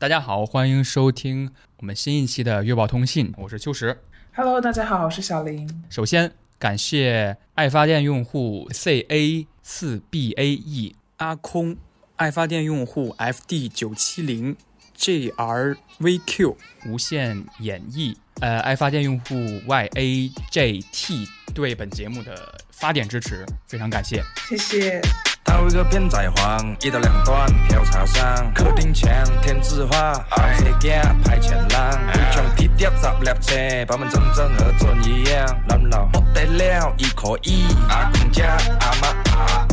大家好，欢迎收听我们新一期的月报通信，我是秋实。Hello，大家好，我是小林。首先感谢爱发电用户 C A 四 B A E 阿空，爱发电用户 F D 九七零 J R V Q 无限演绎，呃，爱发电用户 Y A J T 对本节目的发电支持，非常感谢。谢谢。头一个片在晃，一刀两断飘茶上，客厅墙添字画，红色镜排前浪，围墙铁碟十粒车，把门真正和准一样，难老不得了，一可以，阿公家阿妈啊。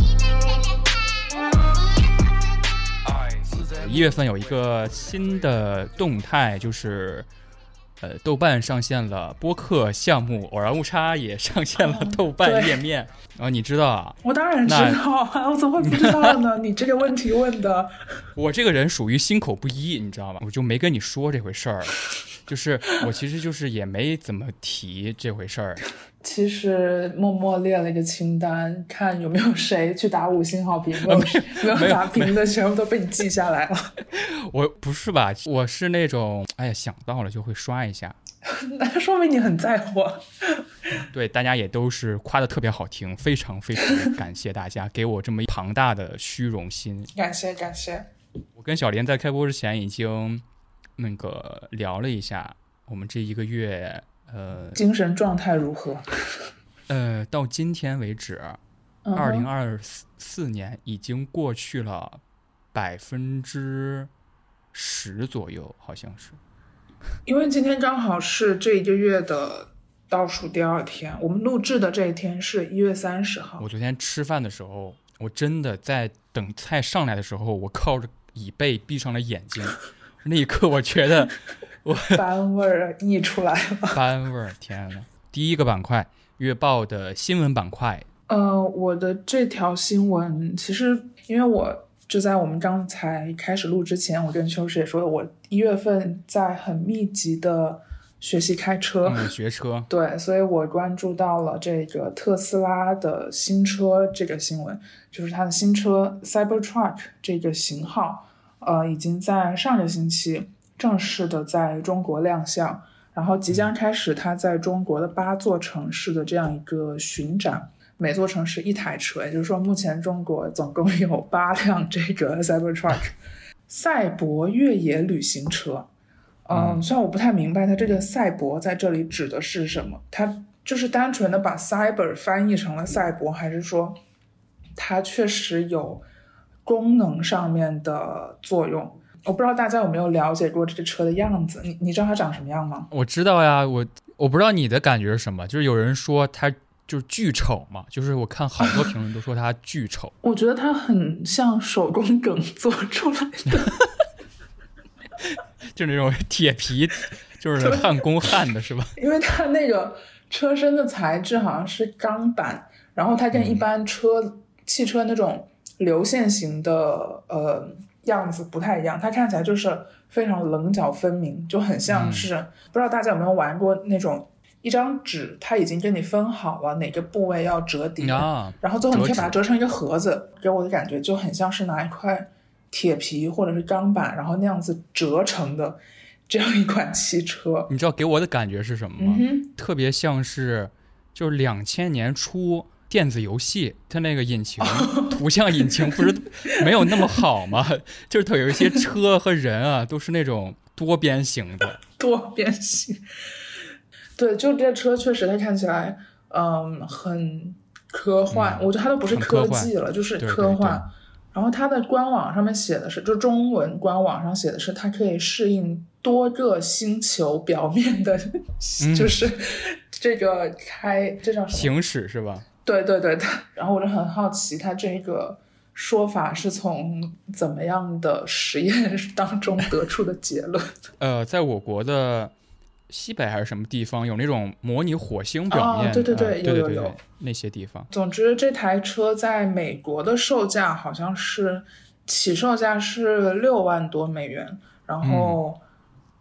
爱是这一月份有一个新的动态，就是呃，豆瓣上线了播客项目，偶然误差也上线了豆瓣对页面。然后你知道啊，我当然知道啊，我怎么会不知道呢？你这个问题问的，我这个人属于心口不一，你知道吗？我就没跟你说这回事儿，就是我其实就是也没怎么提这回事儿。其实默默列了一个清单，看有没有谁去打五星好评，没有没有打评的全部都被你记下来了。我不是吧？我是那种哎呀想到了就会刷一下。那说明你很在乎。对，大家也都是夸的特别好听，非常非常感谢大家给我这么庞大的虚荣心。感谢感谢。我跟小莲在开播之前已经那个聊了一下，我们这一个月，呃精神状态如何？呃，到今天为止，二零二四年已经过去了百分之十左右，好像是。因为今天刚好是这一个月的倒数第二天，我们录制的这一天是一月三十号我。昨天吃饭的时候，我真的在等菜上来的时候，我靠着椅背闭上了眼睛，那一刻我觉得 班味儿溢出来了。班味儿，天呐！第一个板块，月报的新闻板块，呃，我的这条新闻其实，因为我就在我们刚才开始录之前，我跟秋实也说了，我一月份在很密集的学习开车，嗯，学车，对，所以我关注到了这个特斯拉的新车这个新闻，就是它的新车 Cybertruck 这个型号，呃，已经在上个星期正式的在中国亮相，然后即将开始它在中国的八座城市的这样一个巡展。每座城市一台车，也就是说，目前中国总共有八辆这个 Cybertruck 赛博越野旅行车。嗯，虽然我不太明白它这个赛博在这里指的是什么，它就是单纯的把 cyber 翻译成了赛博，还是说它确实有功能上面的作用？我不知道大家有没有了解过这个车的样子，你你知道它长什么样吗？我知道呀，我我不知道你的感觉是什么，就是有人说它就是巨丑嘛，就是我看好多评论都说它巨丑，我觉得它很像手工梗做出来的，就是那种铁皮，就是焊工焊的是吧？因为它那个车身的材质好像是钢板，然后它跟一般车、汽车那种流线型的呃样子不太一样，它看起来就是非常棱角分明，就很像是、不知道大家有没有玩过那种一张纸，它已经给你分好了哪个部位要折叠，啊，然后最后你可以把它折成一个盒子，给我的感觉就很像是拿一块铁皮或者是钢板，然后那样子折成的这样一款汽车。你知道给我的感觉是什么吗？嗯，特别像是就是两千年初电子游戏，它那个引擎、图像引擎不是没有那么好吗？就是它有一些车和人啊，都是那种多边形的。多边形。对，就这车确实它看起来，嗯，很科幻。嗯我觉得它都不是科技了，就是对对科幻。对然后它的官网上面写的是，就中文官网上写的是，它可以适应多个星球表面的，嗯 就是这个开这叫什么？行驶是吧？对对对，它然后我就很好奇，它这个说法是从怎么样的实验当中得出的结论？呃，在我国的西北还是什么地方有那种模拟火星表面，哦对对对呃对对对有有有那些地方。总之，这台车在美国的售价好像是起售价是六万多美元，然后、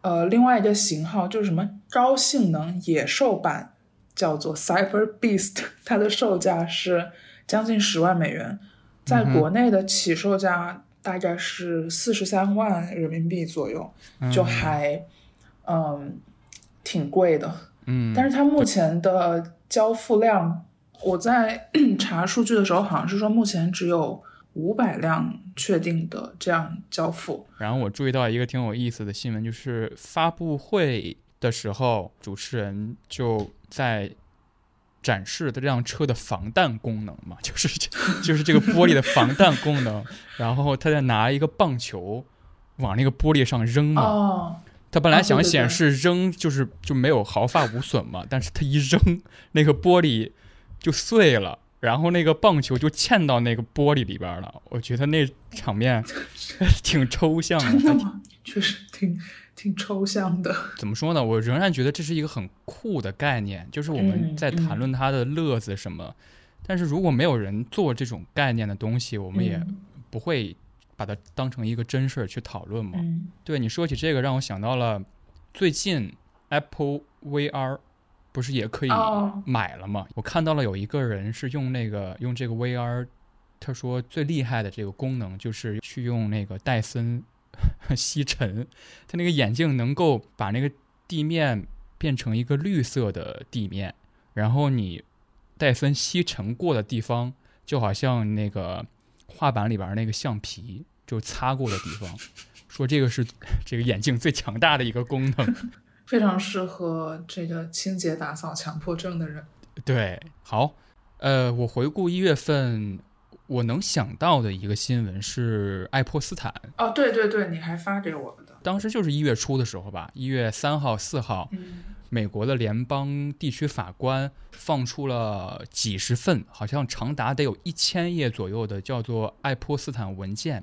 呃，另外一个型号就是什么高性能野兽版，叫做 Cyber Beast，它的售价是将近十万美元，在国内的起售价大概是四十三万人民币左右，就还嗯挺贵的。嗯，但是它目前的交付量，我在 查数据的时候好像是说目前只有五百辆确定的这样交付。然后我注意到一个挺有意思的新闻，就是发布会的时候，主持人就在展示的这辆车的防弹功能嘛，就是就是这个玻璃的防弹功能。然后他在拿一个棒球往那个玻璃上扔嘛。哦，他本来想显示扔就是就没有毫发无损嘛，但是他一扔，那个玻璃就碎了，然后那个棒球就嵌到那个玻璃里边了。我觉得那场面 挺抽象的。真的吗？确实挺挺抽象的。怎么说呢？我仍然觉得这是一个很酷的概念，就是我们嗯在谈论它的乐子什么。但是如果没有人做这种概念的东西，我们也嗯不会把它当成一个真事儿去讨论嘛。嗯对你说起这个，让我想到了最近 Apple VR 不是也可以哦买了吗？我看到了有一个人是用那个用这个 VR，他说最厉害的这个功能就是去用那个戴森 吸尘，它那个眼镜能够把那个地面变成一个绿色的地面，然后你戴森吸尘过的地方，就好像那个画板里边那个橡皮就擦过的地方。说这个是这个眼镜最强大的一个功能。非常适合这个清洁打扫强迫症的人。对，好，呃，我回顾一月份，我能想到的一个新闻是爱泼斯坦，哦，对对对，你还发给我的。当时就是一月初的时候吧，一月三号、四号，嗯美国的联邦地区法官放出了几十份，好像长达得有一千页左右的叫做爱泼斯坦文件。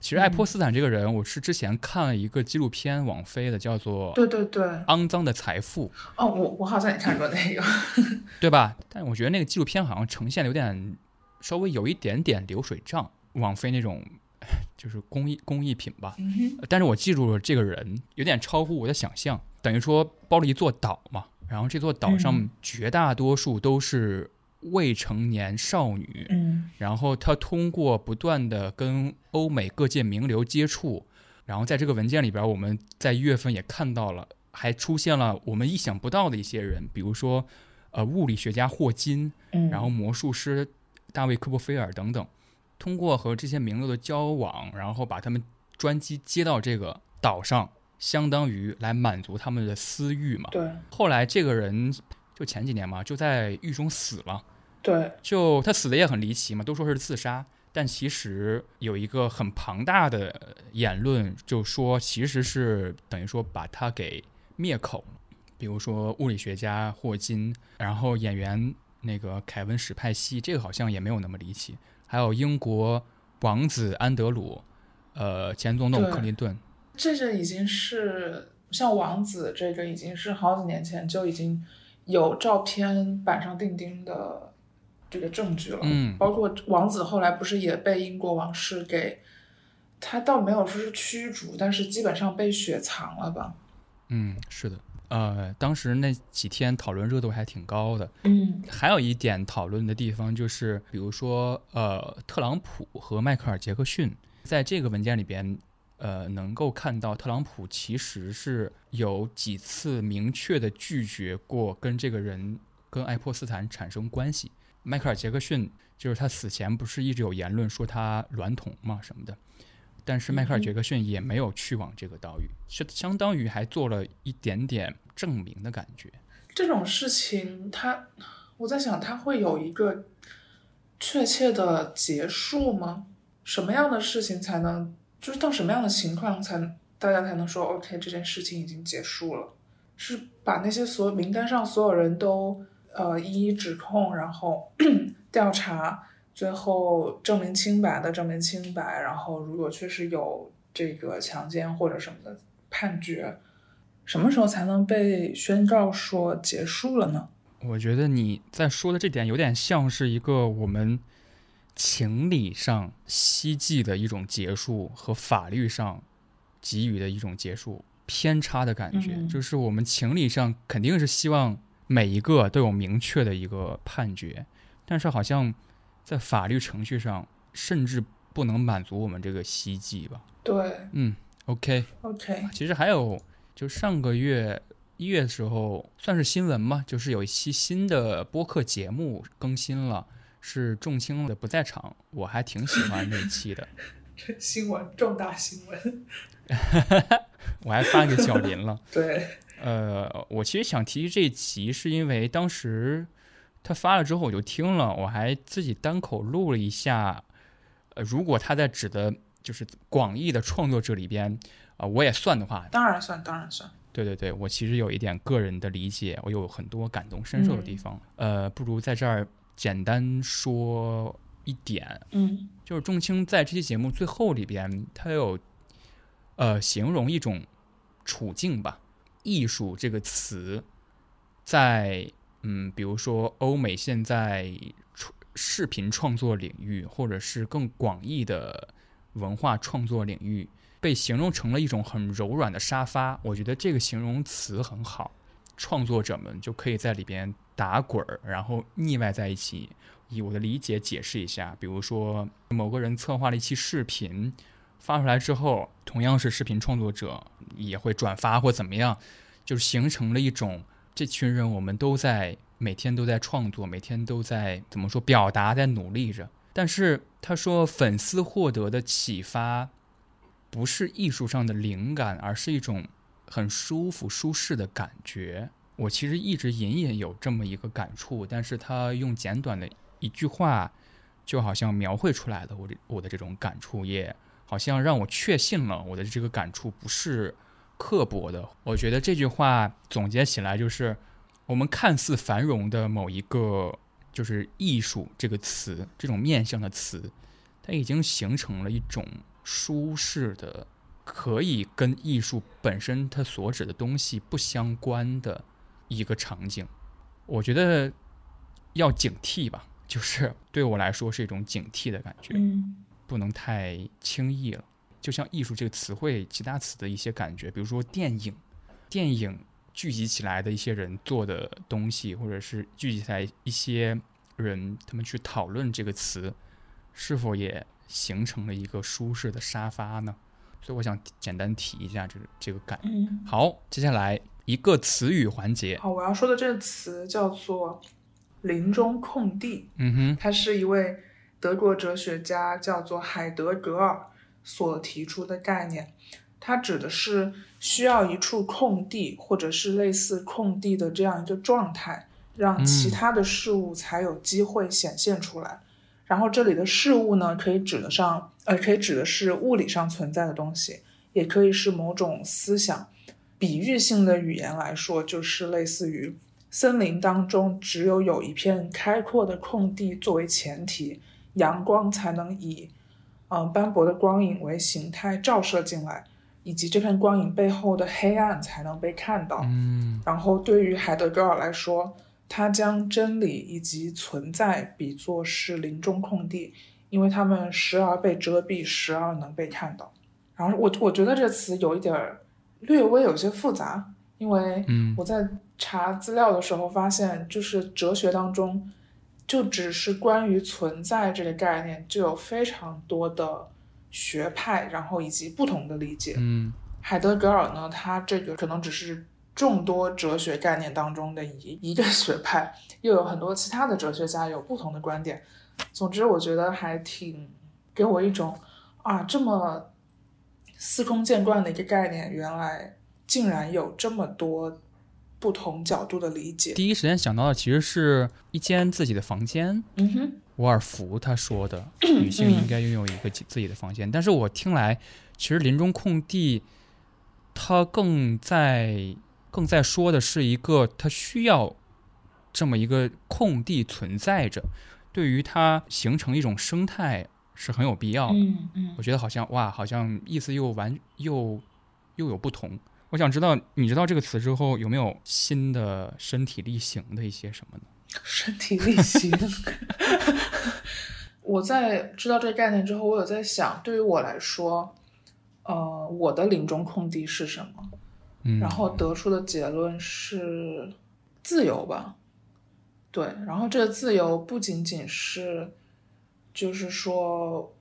其实爱泼斯坦这个人，我是之前看了一个纪录片，网飞的，叫做《对对对，肮脏的财富》，哦，我我好像也看过那个。对吧？但我觉得那个纪录片好像呈现的有点稍微有一点点流水账，网飞那种就是工艺工艺品吧。嗯，但是我记住了这个人，有点超乎我的想象，等于说包了一座岛嘛，然后这座岛上嗯绝大多数都是未成年少女，嗯然后他通过不断的跟欧美各界名流接触，然后在这个文件里边，我们在一月份也看到了，还出现了我们意想不到的一些人，比如说呃物理学家霍金，嗯，然后魔术师大卫科波菲尔等等，通过和这些名流的交往，然后把他们专机接到这个岛上，相当于来满足他们的私欲嘛。对后来这个人就前几年嘛，就在狱中死了。对，就他死的也很离奇嘛，都说是自杀，但其实有一个很庞大的言论，就说其实是等于说把他给灭口了。比如说物理学家霍金，然后演员那个凯文史派西，这个好像也没有那么离奇。还有英国王子安德鲁，呃，前总统克林顿，这个已经是像王子这个已经是好几年前就已经有照片板上钉钉的这个证据了。嗯包括王子后来不是也被英国王室给，他倒没有说是驱逐，但是基本上被雪藏了吧？嗯，是的，呃，当时那几天讨论热度还挺高的。嗯还有一点讨论的地方就是，比如说，呃，特朗普和迈克尔·杰克逊在这个文件里边，呃，能够看到特朗普其实是有几次明确的拒绝过跟这个人跟爱泼斯坦产生关系。迈克尔·杰克逊就是他死前不是一直有言论说他娈童嘛什么的，但是迈克尔·杰克逊也没有去往这个岛屿，是相当于还做了一点点证明的感觉。这种事情他，我在想他会有一个确切的结束吗？什么样的事情才能，就是到什么样的情况才大家才能说 OK 这件事情已经结束了？是把那些所有名单上所有人都呃一一指控，然后 调查，最后证明清白的证明清白，然后如果确实有这个强奸或者什么的判决，什么时候才能被宣告说结束了呢？我觉得你在说的这点有点像是一个我们情理上希冀的一种结束和法律上给予的一种结束偏差的感觉，嗯就是我们情理上肯定是希望每一个都有明确的一个判决，但是好像在法律程序上甚至不能满足我们这个希冀吧。对嗯，OK，，OK，其实还有，就上个月一月的时候，算是新闻嘛，就是有一期新的播客节目更新了，是重青的不在场，我还挺喜欢那期的，这新闻重大新闻，我还发给小林了。对，呃，我其实想提这一集，是因为当时他发了之后我就听了，我还自己单口录了一下。呃，如果他在指的就是广义的创作者里边，啊、我也算的话，当然算，当然算，对对对，我其实有一点个人的理解，我有很多感同身受的地方。呃，不如在这儿简单说一点，嗯就是仲青在这期节目最后里边，他有呃形容一种处境吧，艺术这个词，在嗯，比如说欧美现在视频创作领域，或者是更广义的文化创作领域，被形容成了一种很柔软的沙发。我觉得这个形容词很好，创作者们就可以在里边打滚儿，然后腻歪在一起。以我的理解解释一下，比如说某个人策划了一期视频，发出来之后，同样是视频创作者也会转发或怎么样，就是形成了一种这群人我们都在每天都在创作，每天都在怎么说表达，在努力着。但是他说，粉丝获得的启发不是艺术上的灵感，而是一种很舒服、舒适的感觉。我其实一直隐隐有这么一个感触，但是他用简短的一句话，就好像描绘出来了我这我的这种感触，也好像让我确信了我的这个感触不是刻薄的。我觉得这句话总结起来就是，我们看似繁荣的某一个就是艺术这个词，这种面向的词，它已经形成了一种舒适的，可以跟艺术本身它所指的东西不相关的一个场景。我觉得要警惕吧，就是对我来说是一种警惕的感觉。嗯不能太轻易了。就像艺术这个词汇，其他词的一些感觉，比如说电影，电影聚集起来的一些人做的东西，或者是聚集起来一些人，他们去讨论这个词，是否也形成了一个舒适的沙发呢？所以我想简单提一下这个这个感。嗯，好，接下来一个词语环节。好，我要说的这个词叫做“林中空地”。嗯哼，它是一位德国哲学家叫做海德格尔所提出的概念。它指的是需要一处空地，或者是类似空地的这样一个状态，让其他的事物才有机会显现出来。然后这里的事物呢，可以指得上，呃，可以指的是物理上存在的东西，也可以是某种思想。比喻性的语言来说，就是类似于森林当中只有有一片开阔的空地作为前提，阳光才能以嗯、呃斑驳的光影为形态照射进来，以及这片光影背后的黑暗才能被看到。嗯然后对于海德格尔来说，他将真理以及存在比作是林中空地，因为他们时而被遮蔽，时而能被看到。然后我我觉得这个词有一点儿略微有些复杂，因为嗯我在查资料的时候发现，就是哲学当中，就只是关于存在这个概念，就有非常多的学派，然后以及不同的理解。嗯海德格尔呢，他这个可能只是众多哲学概念当中的一一个学派，又有很多其他的哲学家有不同的观点。总之，我觉得还挺给我一种啊，这么司空见惯的一个概念，原来竟然有这么多不同角度的理解。第一时间想到的其实是一间自己的房间，嗯哼，沃尔夫他说的，女性应该拥有一个自自己的房间。但是我听来，其实林中空地，他更在更在说的是一个，他需要这么一个空地存在着，对于它形成一种生态是很有必要的。嗯嗯我觉得好像哇，好像意思又完又又有不同。我想知道，你知道这个词之后，有没有新的身体力行的一些什么呢？身体力行。我在知道这个概念之后，我有在想，对于我来说，呃，我的临终空地是什么？嗯，然后得出的结论是自由吧。对，然后这个自由不仅仅是，就是说，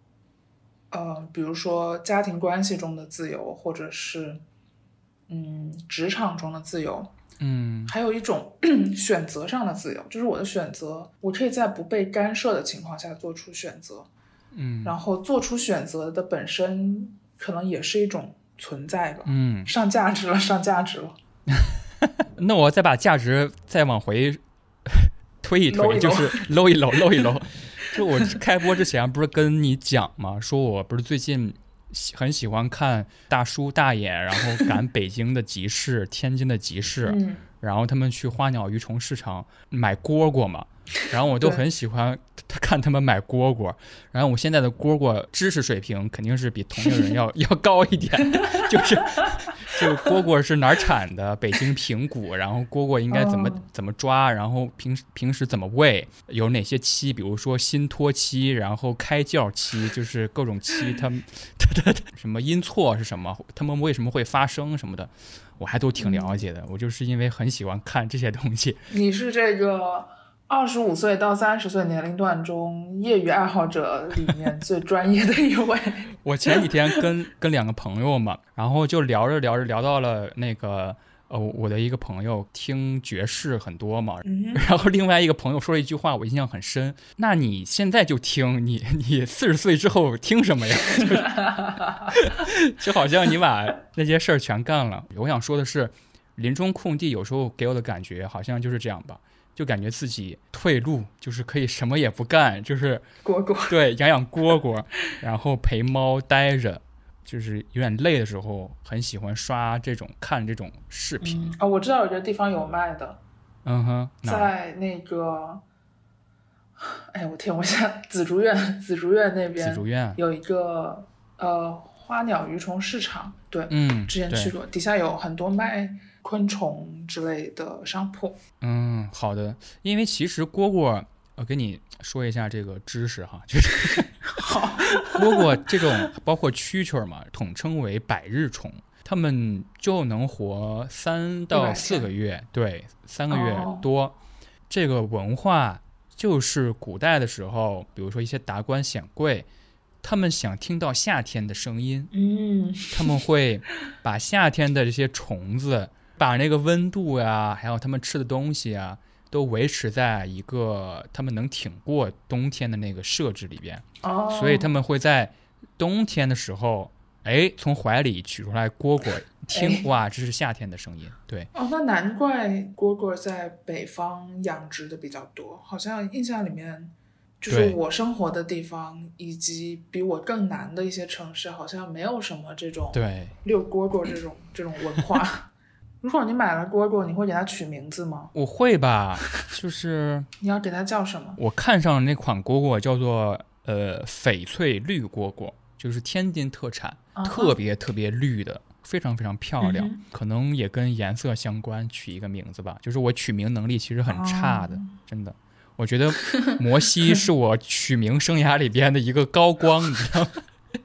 呃，比如说家庭关系中的自由，或者是嗯职场中的自由，嗯。还有一种 选择上的自由，就是我的选择，我可以在不被干涉的情况下做出选择，嗯。然后做出选择的本身可能也是一种存在吧，嗯，上价值了，上价值了。那我再把价值再往回 推一推，搂一搂。就是搂一搂，搂一搂。就我开播之前不是跟你讲吗？说我不是最近喜很喜欢看大叔大爷，然后赶北京的集市、天津的集市，嗯，然后他们去花鸟鱼虫市场买蝈蝈嘛，然后我都很喜欢看他们买蝈蝈，然后我现在的蝈蝈知识水平肯定是比同龄人要 要高一点，就是就蝈蝈是哪儿产的，北京平谷，然后蝈蝈应该怎么、哦怎么抓，然后平时平时怎么喂，有哪些期，比如说新脱期，然后开教期，就是各种期，它它它什么阴错是什么，它们为什么会发生什么的。我还都挺了解的，我就是因为很喜欢看这些东西。你是这个二十五岁到三十岁年龄段中业余爱好者里面 最专业的一位。我前几天跟 跟两个朋友嘛，然后就聊着聊着聊到了那个呃，我的一个朋友听爵士很多嘛，嗯然后另外一个朋友说了一句话，我印象很深。那你现在就听，你你四十岁之后听什么呀？就就好像你把那些事儿全干了。我想说的是，林中空地有时候给我的感觉好像就是这样吧，就感觉自己退路，就是可以什么也不干，就是 蝈蝈，对养养蝈蝈，然后陪猫待着。就是有点累的时候，很喜欢刷这种看这种视频。嗯，哦，我知道有个地方有卖的，嗯哼，在那个，哎，我天，我想紫竹院，紫竹院那边紫边竹院。有一个呃花鸟鱼虫市场，对，嗯，之前去过，底下有很多卖昆虫之类的商铺。嗯，好的。因为其实蝈蝈，我跟你说一下这个知识哈，就是 好，蝈蝈这种包括蛐蛐儿嘛，统称为百日虫，它们就能活三到四个月，对，三个月哦多。这个文化就是古代的时候，比如说一些达官显贵，他们想听到夏天的声音，嗯，他们会把夏天的这些虫子，把那个温度呀，还有他们吃的东西啊，都维持在一个他们能挺过冬天的那个设置里边，哦，所以他们会在冬天的时候，哎，从怀里取出来蝈蝈，听哎哇，这是夏天的声音，对，哦，那难怪蝈蝈在北方养殖的比较多，好像印象里面，就是我生活的地方以及比我更南的一些城市，好像没有什么这种对，遛蝈蝈这种这种文化。如果你买了蝈蝈，你会给它取名字吗？我会吧，就是 你要给它叫什么？我看上那款蝈蝈叫做呃翡翠绿蝈蝈，就是天津特产。特别特别绿的，非常非常漂亮，嗯可能也跟颜色相关，取一个名字吧。就是我取名能力其实很差的，哦真的。我觉得摩西是我取名生涯里边的一个高光，你知道吗？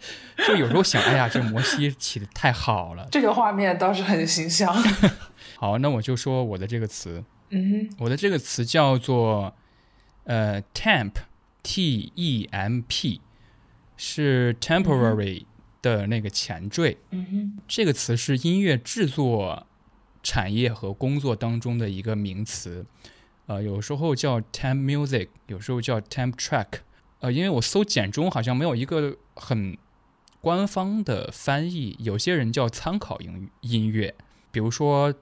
就有时候想，哎呀，这摩西起的太好了。这个画面倒是很形象。好，那我就说我的这个词，嗯哼，我的这个词叫做呃 temp，t e m p，是 temporary 的那个前缀。嗯哼，这个词是音乐制作产业和工作当中的一个名词，呃，有时候叫 temp music，有时候叫 temp track。呃，因为我搜简中好像没有一个很官方的翻译，有些人叫参考音音乐，比如说。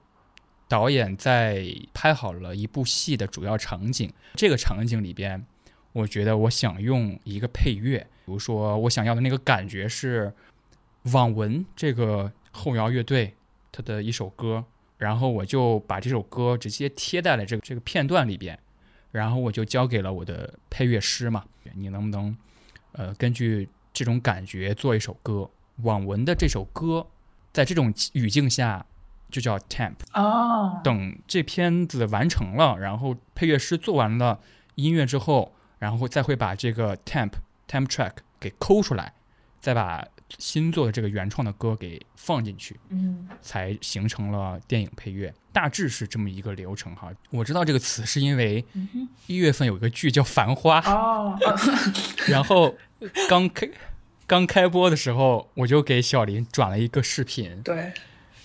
导演在拍好了一部戏的主要场景，这个场景里边，我觉得我想用一个配乐，比如说我想要的那个感觉是网文这个后摇乐队它的一首歌，然后我就把这首歌直接贴在了这个这个片段里边，然后我就交给了我的配乐师嘛，你能不能呃根据这种感觉做一首歌？网文的这首歌，在这种语境下就叫 temp。哦，等这片子完成了，然后配乐师做完了音乐之后，然后再会把这个 temp temp track 给抠出来，再把新做的这个原创的歌给放进去，嗯才形成了电影配乐。大致是这么一个流程哈。我知道这个词是因为一月份有一个剧叫《繁花》，哦，呃 然后刚开刚开播的时候，我就给小林转了一个视频，对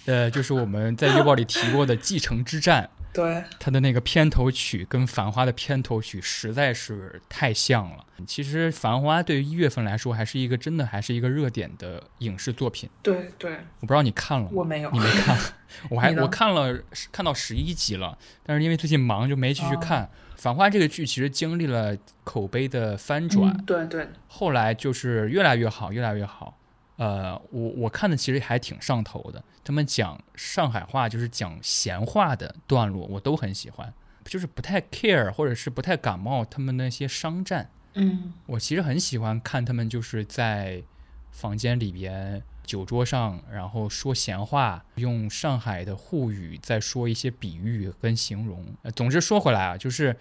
呃，就是我们在月报里提过的《继承之战》，对，它的那个片头曲跟《繁花》的片头曲实在是太像了。其实《繁花》对于一月份来说，还是一个真的还是一个热点的影视作品。对对，我不知道你看了吗？我没有你。没看，我还我看了看到十一集了，但是因为最近忙就没继续哦看。繁花》这个剧其实经历了口碑的翻转，嗯，对对，后来就是越来越好，越来越好。呃，我我看的其实还挺上头的。他们讲上海话，就是讲闲话的段落，我都很喜欢。就是不太 care，或者是不太感冒他们那些商战。嗯我其实很喜欢看他们就是在房间里边酒桌上，然后说闲话，用上海的沪语在说一些比喻跟形容。呃，总之说回来啊，就是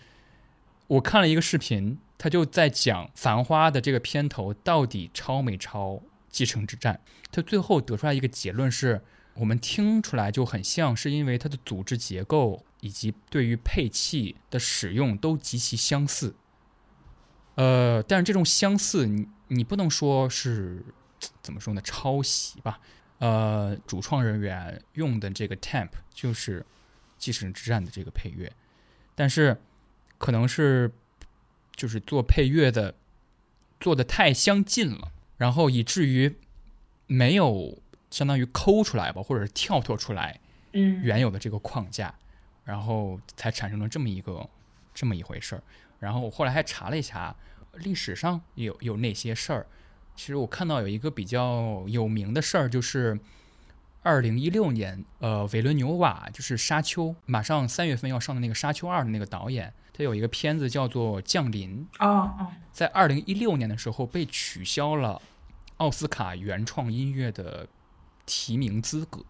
我看了一个视频，他就在讲《繁花》的这个片头到底抄没抄《继承之战》。他最后得出来一个结论是，我们听出来就很像，是因为它的组织结构以及对于配器的使用都极其相似。呃，但是这种相似，你你不能说是怎么说呢？抄袭吧。呃，主创人员用的这个 temp 就是《继承之战》的这个配乐，但是可能是就是做配乐的做的太相近了，然后以至于没有相当于抠出来吧，或者是跳脱出来嗯，原有的这个框架，然后才产生了这么一个这么一回事儿。然后我后来还查了一下，历史上有有哪些事儿。其实我看到有一个比较有名的事儿，就是二零一六年，呃，维伦纽瓦就是《沙丘》，马上三月份要上的那个《沙丘二》的那个导演，他有一个片子叫做《降临》，啊啊，在二零一六年的时候被取消了奥斯卡原创音乐的提名资格。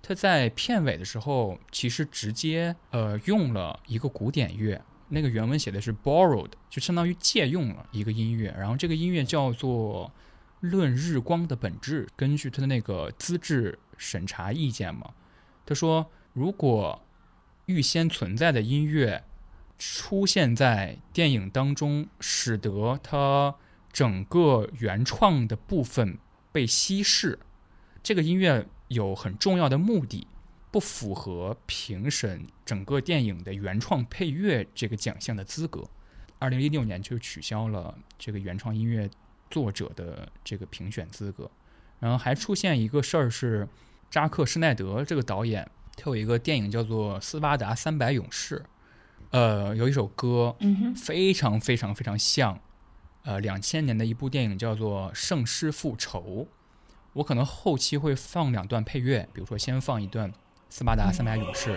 他在片尾的时候，其实直接呃用了一个古典乐，那个原文写的是 borrowed，就相当于借用了一个音乐，然后这个音乐叫做《论日光的本质》。根据他的那个资质审查意见嘛，他说如果预先存在的音乐出现在电影当中，使得它整个原创的部分被稀释。这个音乐有很重要的目的，不符合评审整个电影的原创配乐这个奖项的资格。二零一六年就取消了这个原创音乐作者的这个评选资格。然后还出现一个事儿是，扎克施耐德这个导演，他有一个电影叫做《斯巴达三百勇士》。呃，有一首歌非常非常非常像，呃，两千年的一部电影叫做《圣师复仇》。我可能后期会放两段配乐，比如说先放一段《斯巴达三百勇士》。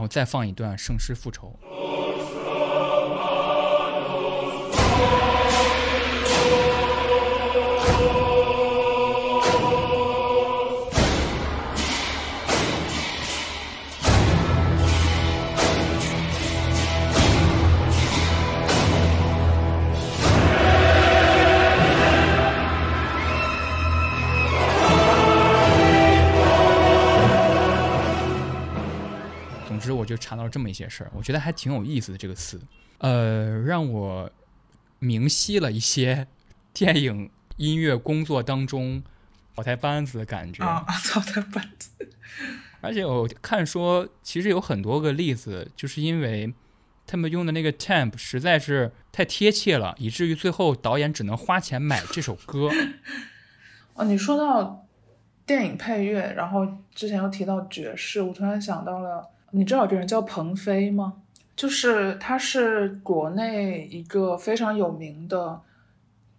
然后再放一段《圣师复仇》。查到了这么一些事儿，我觉得还挺有意思的这个词，呃，让我明晰了一些 电影音乐工作当中草台班子的感觉。啊，草台班子，而且我看说，其实有很多个例子，就是因为他们用的那个 temp 实在是太贴切了，以至于最后导演只能花钱买这首歌。哦，你说到电影配乐，然后之前又提到爵士，我突然想到了，你知道有个人叫彭飞吗？就是他是国内一个非常有名的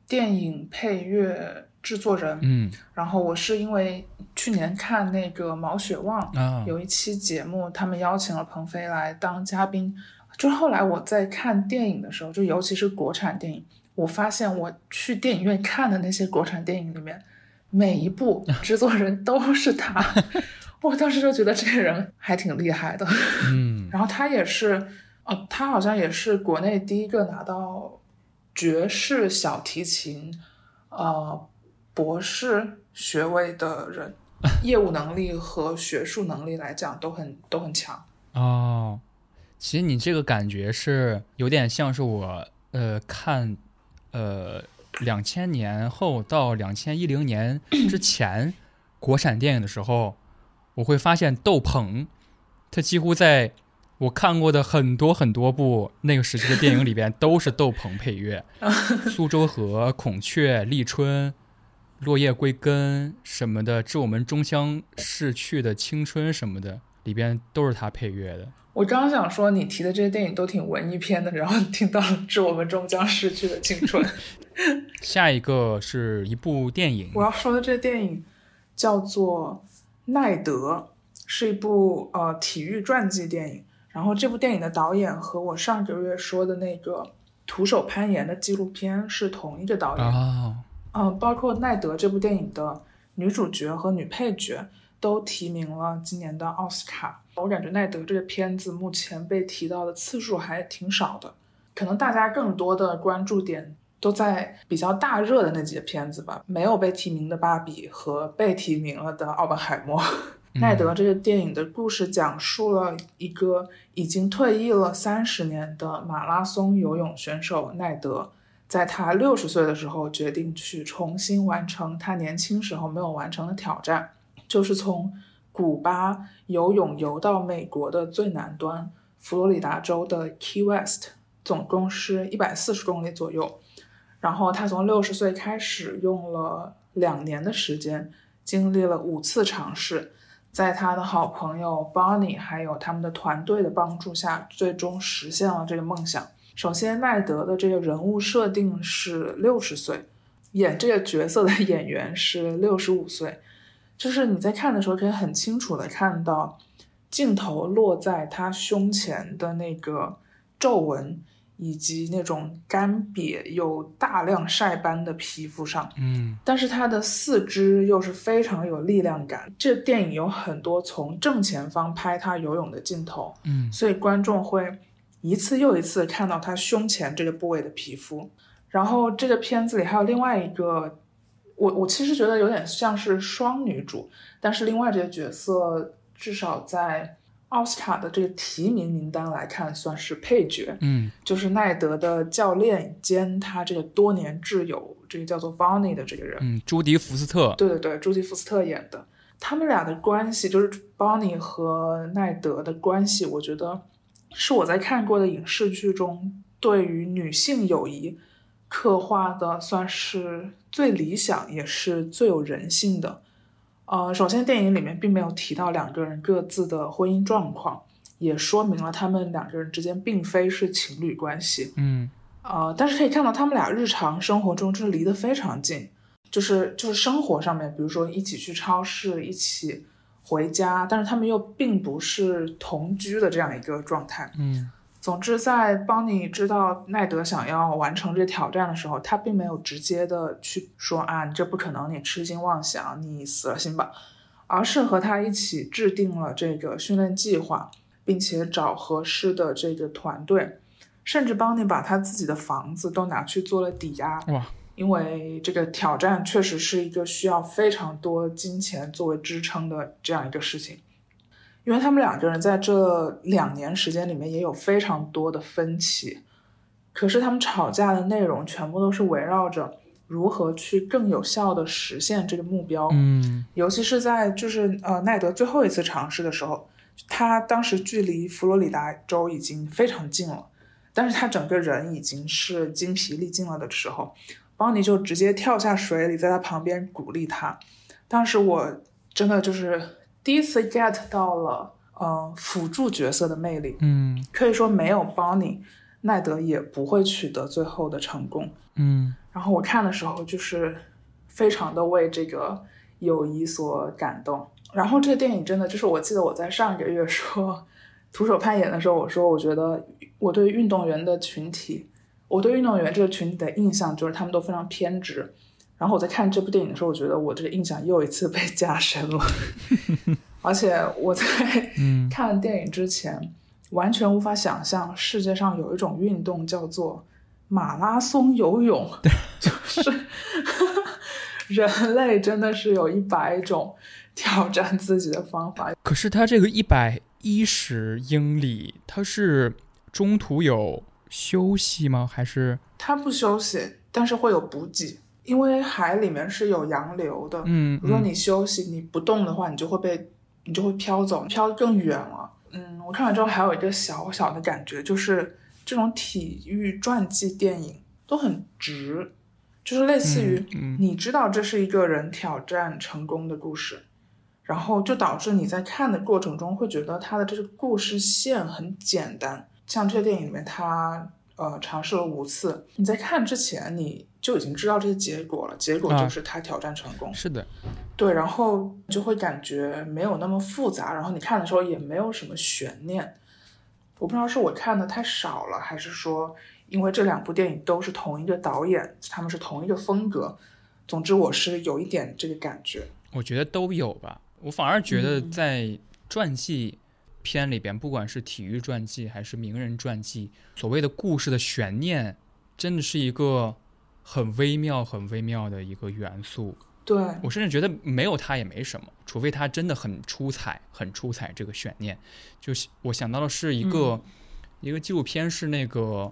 电影配乐制作人。嗯然后我是因为去年看那个毛血旺啊，有一期节目，他们邀请了彭飞来当嘉宾。就是后来我在看电影的时候，就尤其是国产电影，我发现我去电影院看的那些国产电影里面，每一部制作人都是他。我当时就觉得这个人还挺厉害的。嗯 然后他也是，呃，他好像也是国内第一个拿到爵士小提琴，呃，博士学位的人，业务能力和学术能力来讲都很都很强。哦，其实你这个感觉是有点像是我呃看呃两千年后到两千一零年之前国产电影的时候，我会发现窦鹏，他几乎在我看过的很多很多部那个时期的电影里边都是窦鹏配乐，苏州河、孔雀、立春。落叶归根什么的，致我们终将逝去的青春什么的，里边都是他配乐的。我刚想说，你提的这些电影都挺文艺片的，然后听到了《致我们终将逝去的青春 》。下一个是一部电影，我要说的这电影叫做《奈德》，是一部呃体育传记电影。然后这部电影的导演和我上个月说的那个徒手攀岩的纪录片是同一个导演。哦，嗯，包括《奈德》这部电影的女主角和女配角都提名了今年的奥斯卡。我感觉《奈德》这个片子目前被提到的次数还挺少的，可能大家更多的关注点都在比较大热的那几个片子吧，没有被提名的《芭比》和被提名了的《奥本海默》。奈德这个电影的故事讲述了一个已经退役了三十年的马拉松游泳选手奈德，在他六十岁的时候决定去重新完成他年轻时候没有完成的挑战，就是从古巴游泳游到美国的最南端佛罗里达州的 Key West，总共是一百四十公里左右。然后他从六十岁开始，用了两年的时间，经历了五次尝试。在他的好朋友 Bonnie 还有他们的团队的帮助下，最终实现了这个梦想。首先，奈德的这个人物设定是六十岁，演这个角色的 演员是六十五岁，就是你在看的时候可以很清楚的看到镜头落在他胸前的那个皱纹，以及那种干瘪有大量晒斑的皮肤上。嗯但是他的四肢又是非常有力量感。这电影有很多从正前方拍他游泳的镜头，嗯所以观众会一次又一次看到他胸前这个部位的皮肤。然后这个片子里还有另外一个，我我其实觉得有点像是双女主，但是另外这个角色至少在奥斯卡的这个提名名单来看算是配角。嗯就是奈德的教练兼他这个多年挚友，这个叫做 Bonnie 的这个人。嗯，朱迪福斯特，对对对，朱迪福斯特演的，他们俩的关系，就是 Bonnie 和奈德的关系，我觉得是我在看过的影视剧中对于女性友谊刻画的算是最理想，也是最有人性的。呃，首先电影里面并没有提到两个人各自的婚姻状况，也说明了他们两个人之间并非是情侣关系。嗯呃，但是可以看到他们俩日常生活中真的离得非常近，就是就是生活上面，比如说一起去超市，一起回家，但是他们又并不是同居的这样一个状态。嗯总之，在邦尼知道奈德想要完成这挑战的时候，他并没有直接的去说啊，你这不可能，你痴心妄想，你死了心吧，而是和他一起制定了这个训练计划，并且找合适的这个团队，甚至邦尼把他自己的房子都拿去做了抵押，哇，因为这个挑战确实是一个需要非常多金钱作为支撑的这样一个事情。因为他们两个人在这两年时间里面也有非常多的分歧，可是他们吵架的内容全部都是围绕着如何去更有效的实现这个目标。嗯尤其是在就是呃奈德最后一次尝试的时候，他当时距离佛罗里达州已经非常近了，但是他整个人已经是精疲力尽了的时候，邦尼就直接跳下水里，在他旁边鼓励他。当时我真的就是第一次 get 到了呃辅助角色的魅力，嗯可以说没有邦尼，奈德也不会取得最后的成功。嗯然后我看的时候就是非常的为这个友谊所感动。然后这个电影真的就是，我记得我在上个月说徒手攀岩的时候，我说我觉得我对运动员的群体，我对运动员这个群体的印象就是他们都非常偏执。然后我在看这部电影的时候，我觉得我这个印象又一次被 加深了。而且我在看电影之前，完全无法想象世界上有一种运动叫做马拉松游泳，就是人类真的是有一百种挑战自己的方法。可是他这个一百一十英里，他是中途有休息吗？还是他不休息，但是会有补给？因为海里面是有洋流的，嗯，如果你休息你不动的话，你就会被你就会飘走，飘更远了。嗯，我看完之后还有一个小小的感觉，就是这种体育传记电影都很直，就是类似于你知道这是一个人挑战成功的故事，然后就导致你在看的过程中会觉得他的这个故事线很简单。像这个电影里面，他呃尝试了五次，你在看之前你。就已经知道这些结果了，结果就是他挑战成功。是的，对，然后就会感觉没有那么复杂，然后你看的时候也没有什么悬念。我不知道是我看的太少了，还是说因为这两部电影都是同一个导演，他们是同一个风格。总之，我是有一点这个感觉。我觉得都有吧。我反而觉得在传记片里边，不管是体育传记还是名人传记，所谓的故事的悬念，真的是一个。很微妙、很微妙的一个元素。对我甚至觉得没有它也没什么，除非它真的很出彩、很出彩。这个悬念，就是我想到的是一个一个纪录片，是那个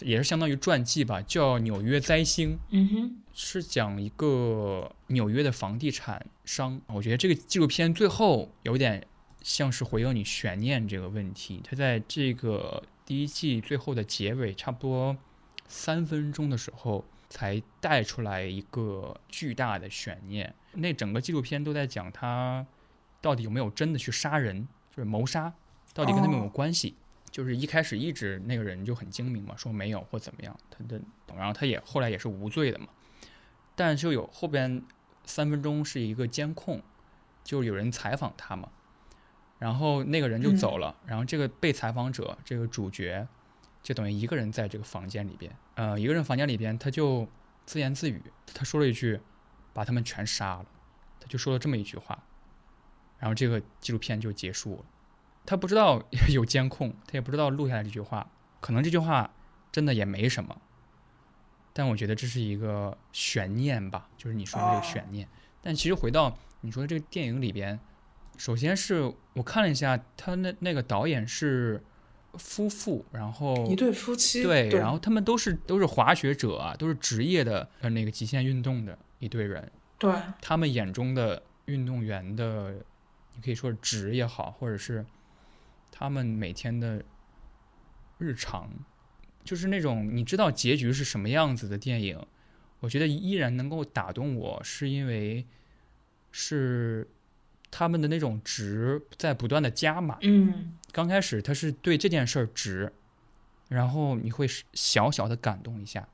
也是相当于传记吧，叫《纽约灾星》。嗯哼，是讲一个纽约的房地产商。我觉得这个纪录片最后有点像是回应你悬念这个问题。它在这个第一季最后的结尾，差不多三分钟的时候。才带出来一个巨大的悬念。那整个纪录片都在讲他到底有没有真的去杀人，就是谋杀，到底跟他们有没有关系？就是一开始一直那个人就很精明嘛，说没有或怎么样，他的，然后他也后来也是无罪的嘛。但就有后边三分钟是一个监控，就有人采访他嘛，然后那个人就走了，然后这个被采访者这个主角。就等于一个人在这个房间里边，呃，一个人房间里边，他就自言自语，他说了一句：“把他们全杀了。”他就说了这么一句话，然后这个纪录片就结束了。他不知道 有监控，他也不知道录下来这句话，可能这句话真的也没什么，但我觉得这是一个悬念吧，就是你说的这个悬念。但其实回到你说的这个电影里边，首先是我看了一下，他那那个导演是。夫妇，然后一对夫妻，对，然后他们都是都是滑雪者啊，都是职业的呃那个极限运动的一对人，对，他们眼中的运动员的，你可以说职也好，或者是他们每天的日常，就是那种你知道结局是什么样子的电影，我觉得依然能够打动我，是因为是。他们的那种值在不断的加码。嗯，刚开始他是对这件事儿值，然后你会小小的感动一下，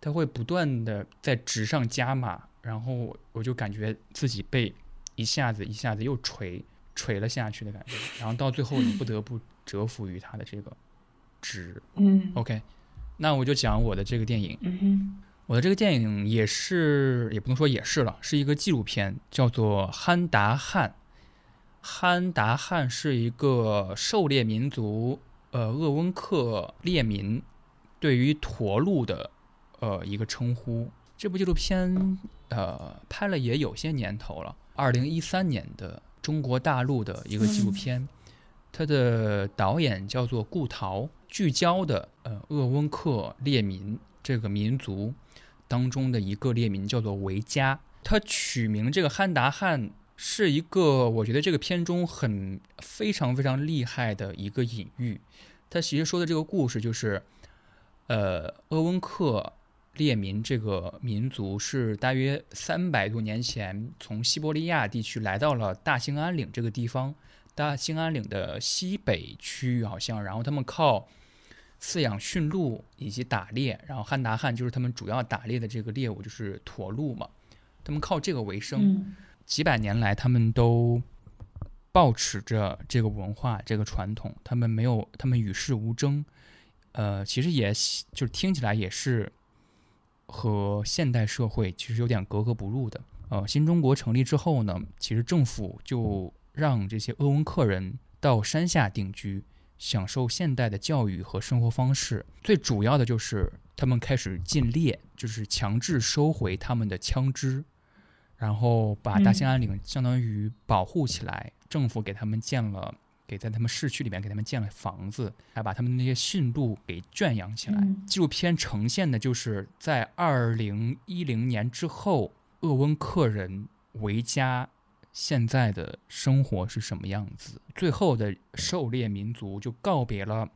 他会不断的在值上加码，然后我就感觉自己被一下子一下子又锤锤了下去的感觉，然后到最后你不得不折服于他的这个值。嗯，OK，那我就讲我的这个电影。嗯。我的这个电影也是，也不能说也是了，是一个纪录片，叫做《憨达汉》。憨达汉是一个狩猎民族，呃，鄂温克猎民对于驼鹿的，呃，一个称呼。这部纪录片，呃，拍了也有些年头了，二零一三年的中国大陆的一个纪录片，它的导演叫做顾陶，聚焦的，呃，鄂温克猎民这个民族。当中的一个猎民叫做维加，他取名这个憨达汉是一个，我觉得这个片中很非常非常厉害的一个隐喻。他其实说的这个故事就是，呃，鄂温克猎民这个民族是大约三百多年前从西伯利亚地区来到了大兴安岭这个地方，大兴安岭的西北区域好像，然后他们靠。饲养驯鹿以及打猎，然后汉达汉就是他们主要打猎的这个猎物就是驼鹿嘛，他们靠这个为生，几百年来他们都保持着这个文化这个传统，他们没有他们与世无争，呃，其实也就是听起来也是和现代社会其实有点格格不入的。呃，新中国成立之后呢，其实政府就让这些鄂温克人到山下定居，享受现代的教育和生活方式。最主要的就是他们开始禁猎，就是强制收回他们的枪支，然后把大兴安岭相当于保护起来。政府给他们建了，给在他们市区里面给他们建了房子，还把他们那些驯鹿给圈养起来。纪录片呈现的就是在二零一零年之后。鄂温克人维加现在的生活是什么样子？最后的狩猎民族就告别了，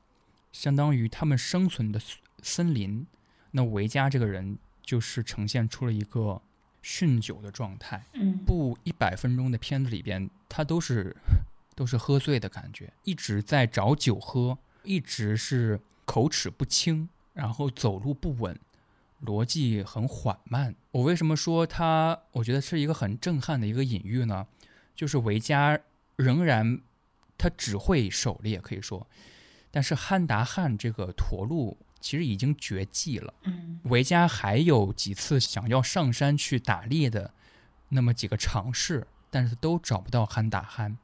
相当于他们生存的森林。那维加这个人就是呈现出了一个酗酒的状态。嗯，不一百分钟的片子里边，他都是 都是喝醉的感觉，一直在找酒喝，一直是口齿不清，然后走路不稳。逻辑很缓慢。我为什么说他？我觉得是一个很震撼的一个隐喻呢？就是维嘉仍然他只会狩猎，可以说，但是汉达汉这个驼鹿其实已经绝迹了。嗯，维加还有几次想要上山去打猎的那么几个尝试，但是都找不到憨达憨。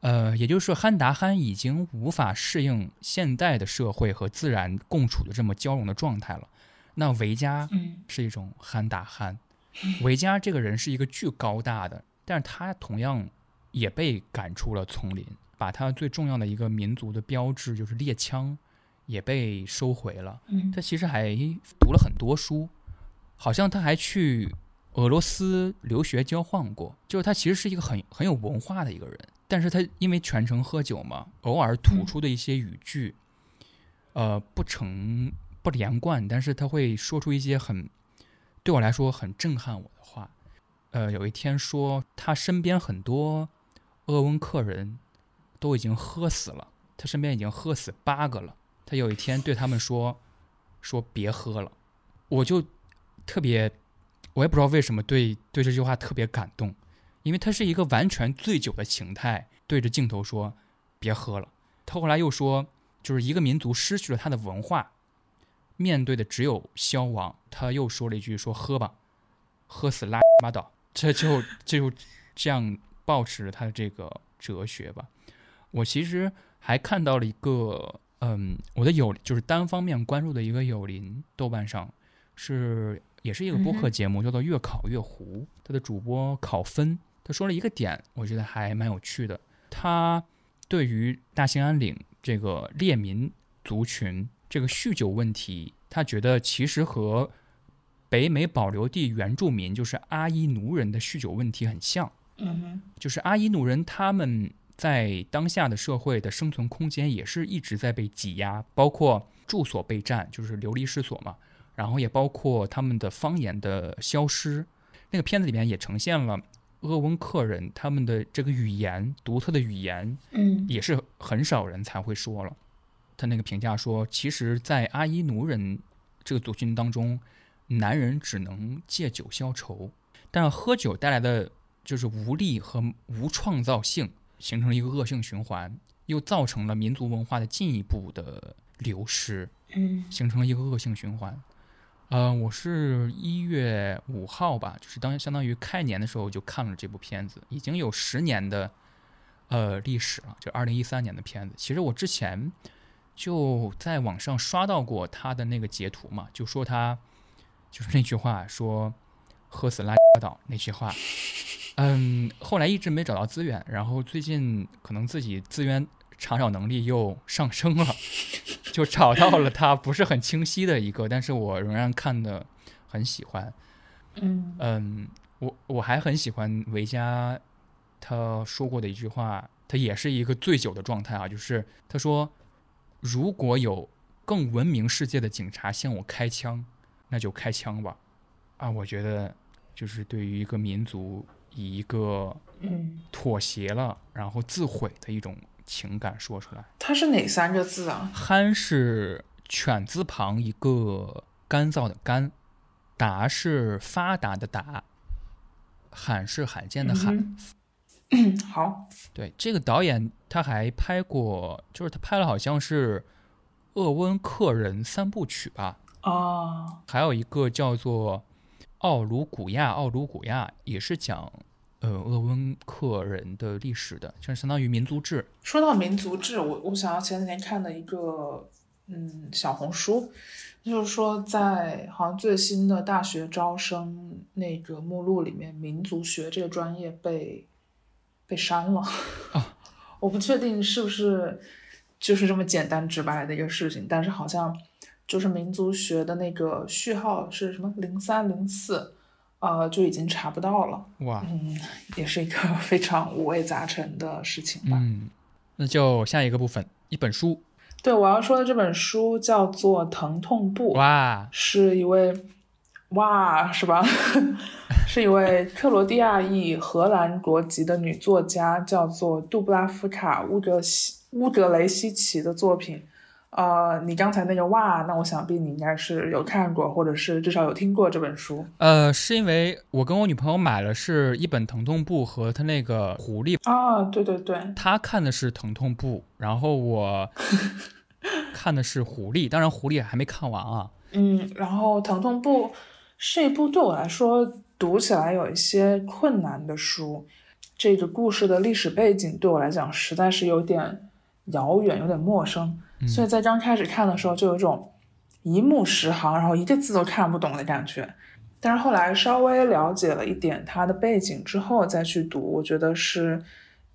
呃，也就是说，憨达憨已经无法适应现代的社会和自然共处的这么交融的状态了。那维加是一种憨达憨，维加这个人是一个巨高大的，但是他同样也被赶出了丛林，把他最重要的一个民族的标志就是猎枪也被收回了。他其实还读了很多书，好像他还去俄罗斯留学交换过，就是他其实是一个很很有文化的一个人，但是他因为全程喝酒嘛，偶尔吐出的一些语句，呃，不成。不连贯，但是他会说出一些很对我来说很震撼我的话。呃，有一天说他身边很多鄂温克人都已经喝死了，他身边已经喝死八个了。他有一天对他们说说别喝了，我就特别，我也不知道为什么对对这句话特别感动，因为他是一个完全醉酒的形态，对着镜头说别喝了。他后来又说，就是一个民族失去了他的文化。面对的只有消亡，他又说了一句：“说喝吧，喝死拉拉倒。”这就就这样保持着他的这个哲学吧。我其实还看到了一个，嗯，我的友就是单方面关注的一个友邻，豆瓣上是也是一个播客节目，叫做《越考越糊》。他的主播考分，他说了一个点，我觉得还蛮有趣的。他对于大兴安岭这个猎民族群。这个酗酒问题，他觉得其实和北美保留地原住民，就是阿伊奴人的酗酒问题很像。嗯哼，就是阿伊奴人他们在当下的社会的生存空间也是一直在被挤压，包括住所被占，就是流离失所嘛。然后也包括他们的方言的消失。那个片子里面也呈现了鄂温克人他们的这个语言独特的语言，嗯，也是很少人才会说了。他那个评价说，其实，在阿伊奴人这个族群当中，男人只能借酒消愁，但喝酒带来的就是无力和无创造性，形成了一个恶性循环，又造成了民族文化的进一步的流失，嗯，形成了一个恶性循环。呃，我是一月五号吧，就是当相当于开年的时候就看了这部片子，已经有十年的呃历史了，就二零一三年的片子。其实我之前。就在网上刷到过他的那个截图嘛，就说他就是那句话，说喝死拉倒那句话。嗯，后来一直没找到资源，然后最近可能自己资源查找能力又上升了，就找到了他不是很清晰的一个，但是我仍然看的很喜欢。嗯嗯，我我还很喜欢维嘉他说过的一句话，他也是一个醉酒的状态啊，就是他说。如果有更文明世界的警察向我开枪，那就开枪吧。啊，我觉得就是对于一个民族以一个嗯妥协了，然后自毁的一种情感说出来。它是哪三个字啊？憨是犬字旁一个干燥的干，达是发达的达，罕是罕见的罕。好，对这个导演，他还拍过，就是他拍了好像是鄂温克人三部曲吧，哦，还有一个叫做奥鲁古亚，奥鲁古亚也是讲呃鄂温克人的历史的，就是相当于民族志。说到民族志，我我想要前几天看的一个嗯小红书，就是说在好像最新的大学招生那个目录里面，民族学这个专业被被删了啊。我不确定是不是就是这么简单直白的一个事情，但是好像就是民族学的那个序号是什么零三零四，呃，就已经查不到了。哇，嗯，也是一个 非常五味杂陈的事情吧。嗯，那就下一个部分，一本书。对我要说的这本书叫做《疼痛部》，哇，是一位哇是吧？是一位克罗地亚裔荷兰国籍的女作家，叫做杜布拉夫卡乌格西乌格雷西奇的作品。呃，你刚才那个哇，那我想必你应该是有看过，或者是至少有听过这本书。呃，是因为我跟我女朋友买了是一本《疼痛部》和她那个狐狸，啊，对对对，她看的是《疼痛部》，然后我 看的是狐狸，当然狐狸还没看完啊。嗯，然后《疼痛部》是一部对我来说读起来有一些困难的书。这个故事的历史背景对我来讲实在是有点遥远，有点陌生，所以在刚开始看的时候就有一种一目十行，然后一个字都看不懂的感觉。但是后来稍微了解了一点它的背景之后再去读，我觉得是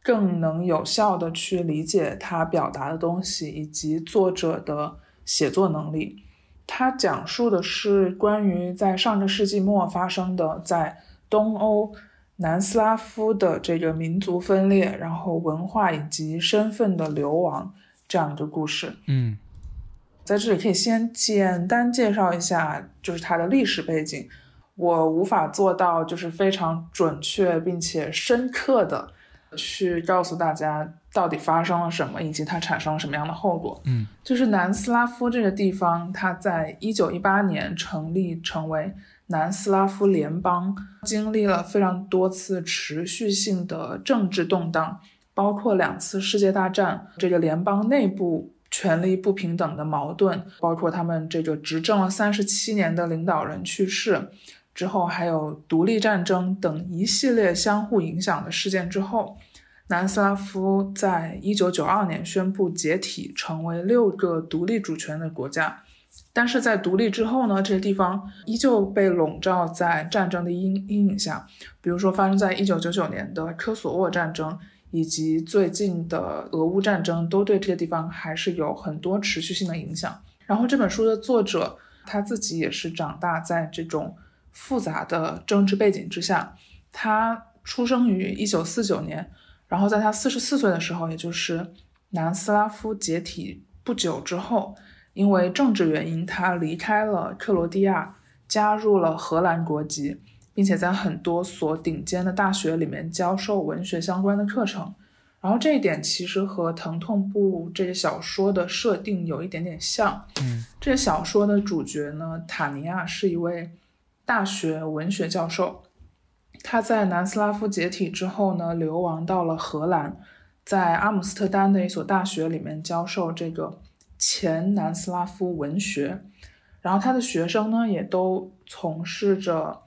更能有效的去理解他表达的东西以及作者的写作能力。它讲述的是关于在上个世纪末发生的在东欧南斯拉夫的这个民族分裂，然后文化以及身份的流亡这样一个故事。嗯在这里可以先简单介绍一下，就是它的历史背景。我无法做到就是非常准确并且深刻的去告诉大家到底发生了什么，以及它产生了什么样的后果。嗯就是南斯拉夫这个地方，它在一九一八年成立成为南斯拉夫联邦，经历了非常多次持续性的政治动荡，包括两次世界大战，这个联邦内部权力不平等的矛盾，包括他们这个执政了三十七年的领导人去世之后，还有独立战争等一系列相互影响的事件之后。南斯拉夫在一九九二年宣布解体，成为六个独立主权的国家。但是在独立之后呢，这些地方依旧被笼罩在战争的阴阴影下。比如说，发生在一九九九年的科索沃战争，以及最近的俄乌战争，都对这些地方还是有很多持续性的影响。然后这本书的作者他自己也是长大在这种复杂的政治背景之下。他出生于一九四九年。然后在他四十四岁的时候，也就是南斯拉夫解体不久之后，因为政治原因，他离开了克罗地亚，加入了荷兰国籍，并且在很多所顶尖的大学里面教授文学相关的课程。然后这一点其实和《疼痛部》这个小说的设定有一点点像。嗯，这个小说的主角呢，塔尼亚是一位大学文学教授。他在南斯拉夫解体之后呢，流亡到了荷兰，在阿姆斯特丹的一所大学里面教授这个前南斯拉夫文学。然后他的学生呢，也都从事着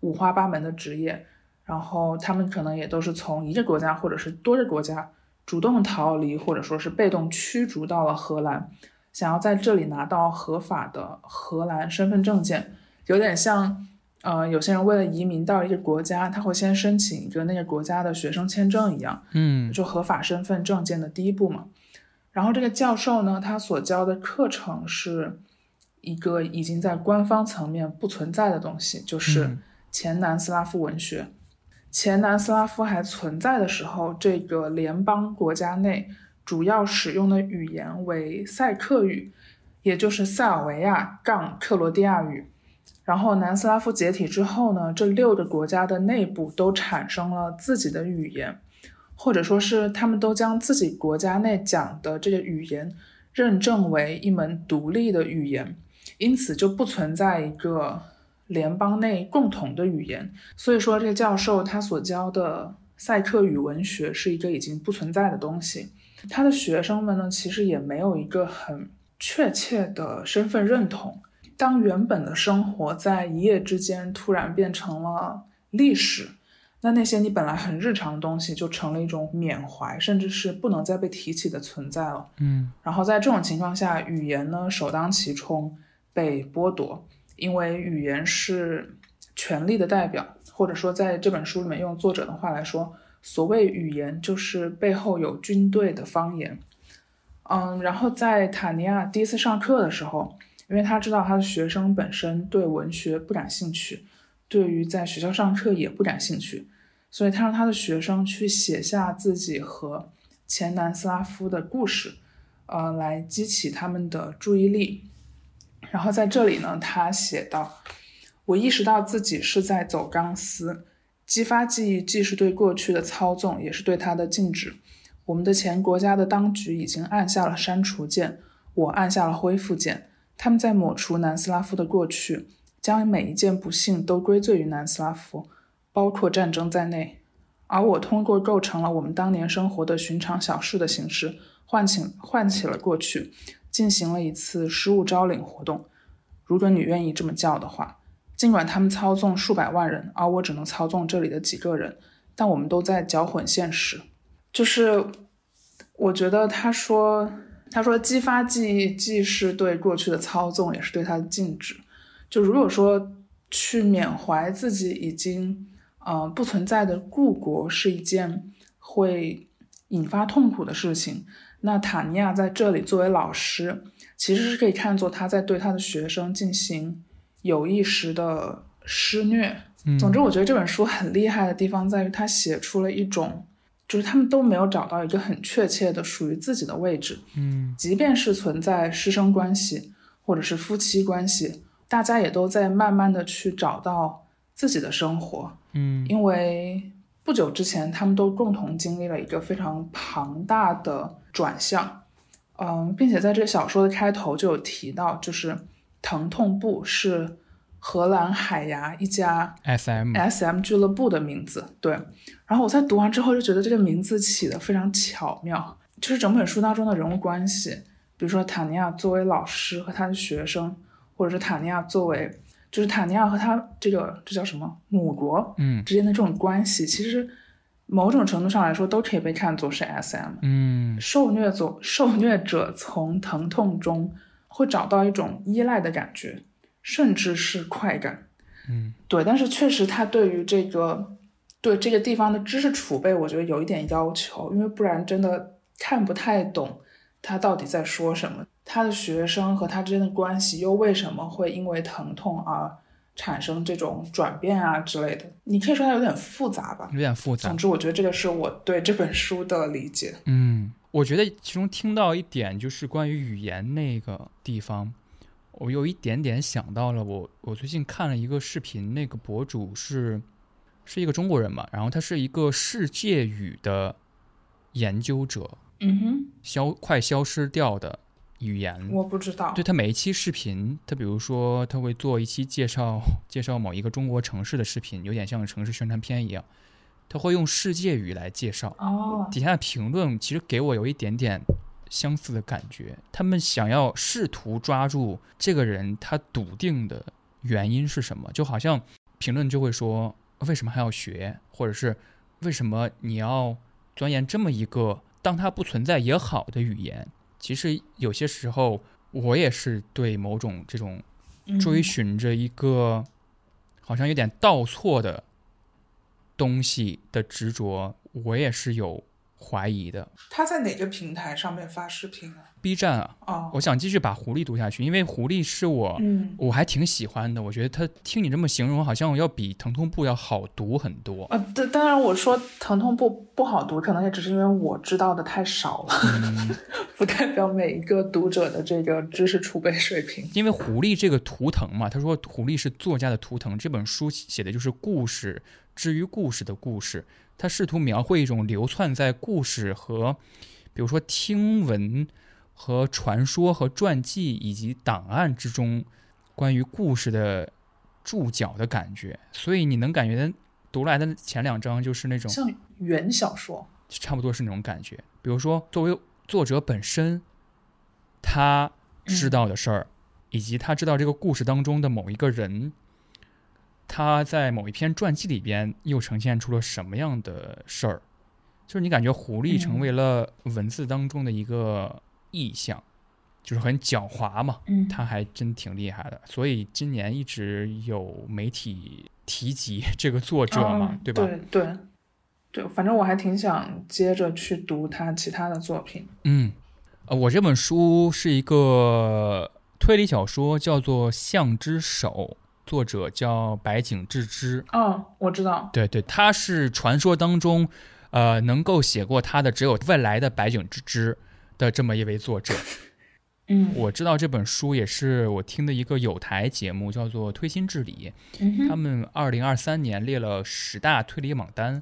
五花八门的职业，然后他们可能也都是从一个国家或者是多个国家主动逃离，或者说是被动驱逐到了荷兰，想要在这里拿到合法的荷兰身份证件，有点像。呃，有些人为了移民到一个国家，他会先申请一个那个国家的学生签证一样，嗯就合法身份证件的第一步嘛。然后这个教授呢，他所教的课程是一个已经在官方层面不存在的东西，就是嗯前南斯拉夫文学。前南斯拉夫还存在的时候，这个联邦国家内主要使用的语言为塞克语，也就是塞尔维亚杠克罗地亚语。然后南斯拉夫解体之后呢，这六个国家的内部都产生了自己的语言，或者说是他们都将自己国家内讲的这个语言认证为一门独立的语言，因此就不存在一个联邦内共同的语言。所以说，这个教授他所教的塞克语文学是一个已经不存在的东西。他的学生们呢，其实也没有一个很确切的身份认同。当原本的生活在一夜之间突然变成了历史，那那些你本来很日常的东西就成了一种缅怀，甚至是不能再被提起的存在了。嗯然后在这种情况下，语言呢首当其冲被剥夺，因为语言是权力的代表，或者说在这本书里面用作者的话来说，所谓语言就是背后有军队的方言。嗯，然后在塔尼亚第一次上课的时候，因为他知道他的学生本身对文学不感兴趣，对于在学校上课也不感兴趣，所以他让他的学生去写下自己和前南斯拉夫的故事，呃，来激起他们的注意力。然后在这里呢，他写道：“我意识到自己是在走钢丝，激发记忆既是对过去的操纵，也是对它的禁止。我们的前国家的当局已经按下了删除键，我按下了恢复键。他们在抹除南斯拉夫的过去，将每一件不幸都归罪于南斯拉夫，包括战争在内。而我通过构成了我们当年生活的寻常小事的形式，唤起唤起了过去，进行了一次失物招领活动。如果你愿意这么叫的话，尽管他们操纵数百万人，而我只能操纵这里的几个人，但我们都在搅混现实。就是我觉得他说，他说激发记忆既是对过去的操纵，也是对它的禁止。就如果说去缅怀自己已经呃不存在的故国是一件会引发痛苦的事情，那塔尼亚在这里作为老师，其实是可以看作他在对他的学生进行有意识的施虐。嗯，总之，我觉得这本书很厉害的地方在于，他写出了一种，就是他们都没有找到一个很确切的属于自己的位置。嗯即便是存在师生关系或者是夫妻关系，大家也都在慢慢的去找到自己的生活。嗯因为不久之前，他们都共同经历了一个非常庞大的转向，嗯，并且在这个小说的开头就有提到，就是疼痛部是荷兰海牙一家，S M，S.M 俱乐部的名字，对。然后我在读完之后就觉得这个名字起的非常巧妙，就是整本书当中的人物关系，比如说塔尼亚作为老师和他的学生，或者是塔尼亚作为，就是塔尼亚和他这个这叫什么母国嗯之间的这种关系，其实某种程度上来说都可以被看作是 S.M。嗯受虐者受虐者从疼痛中会找到一种依赖的感觉，甚至是快感。嗯对，但是确实他对于这个对这个地方的知识储备，我觉得有一点要求，因为不然真的看不太懂他到底在说什么。他的学生和他之间的关系又为什么会因为疼痛而产生这种转变啊之类的？你可以说它有点复杂吧。有点复杂总。之，我觉得这个是我对这本书的理解。嗯，我觉得其中听到一点就是关于语言那个地方，我有一点点想到了我我最近看了一个视频，那个博主是是一个中国人嘛，然后他是一个世界语的研究者，嗯哼，消快消失掉的语言。我不知道。对他每一期视频，他比如说他会做一期介绍 介绍某一个中国城市的视频，有点像城市宣传片一样，他会用世界语来介绍。哦，底下的评论其实给我有一点点相似的感觉，他们想要试图抓住这个人他笃定的原因是什么，就好像评论就会说为什么还要学，或者是为什么你要钻研这么一个当它不存在也好的语言。其实有些时候我也是对某种这种嗯。追寻着一个好像有点倒错的东西的执着，我也是有怀疑的。他在哪个平台上面发视频啊？B 站啊，哦，我想继续把狐狸读下去，因为狐狸是我、嗯，我还挺喜欢的。我觉得他听你这么形容，好像要比疼痛部要好读很多。呃，当，当然我说疼痛部不好读，可能也只是因为我知道的太少了，嗯，不代表每一个读者的这个知识储备水平。因为狐狸这个图腾嘛，他说狐狸是作家的图腾，这本书写的就是故事，至于故事的故事。他试图描绘一种流窜在故事和，比如说听闻和传说和传记以及档案之中关于故事的注脚的感觉。所以你能感觉读来的前两章就是那种像原小说，差不多是那种感觉。比如说，作为作者本身，他知道的事儿，以及他知道这个故事当中的某一个人，他在某一篇传记里边又呈现出了什么样的事儿。就是你感觉狐狸成为了文字当中的一个意象，就是很狡猾嘛，嗯，他还真挺厉害的。所以今年一直有媒体提及 这个作者嘛，嗯对吧？对对对，反正我还挺想接着去读他其他的作品。嗯，呃，我这本书是一个推理小说，叫做《象之手》，作者叫白井智之。嗯，我知道。对对，他是传说当中，呃，能够写过他的只有未来的白井智之的这么一位作者。嗯，我知道这本书也是我听的一个有台节目，叫做《推心置理》，他们二零二三年列了十大推理榜单，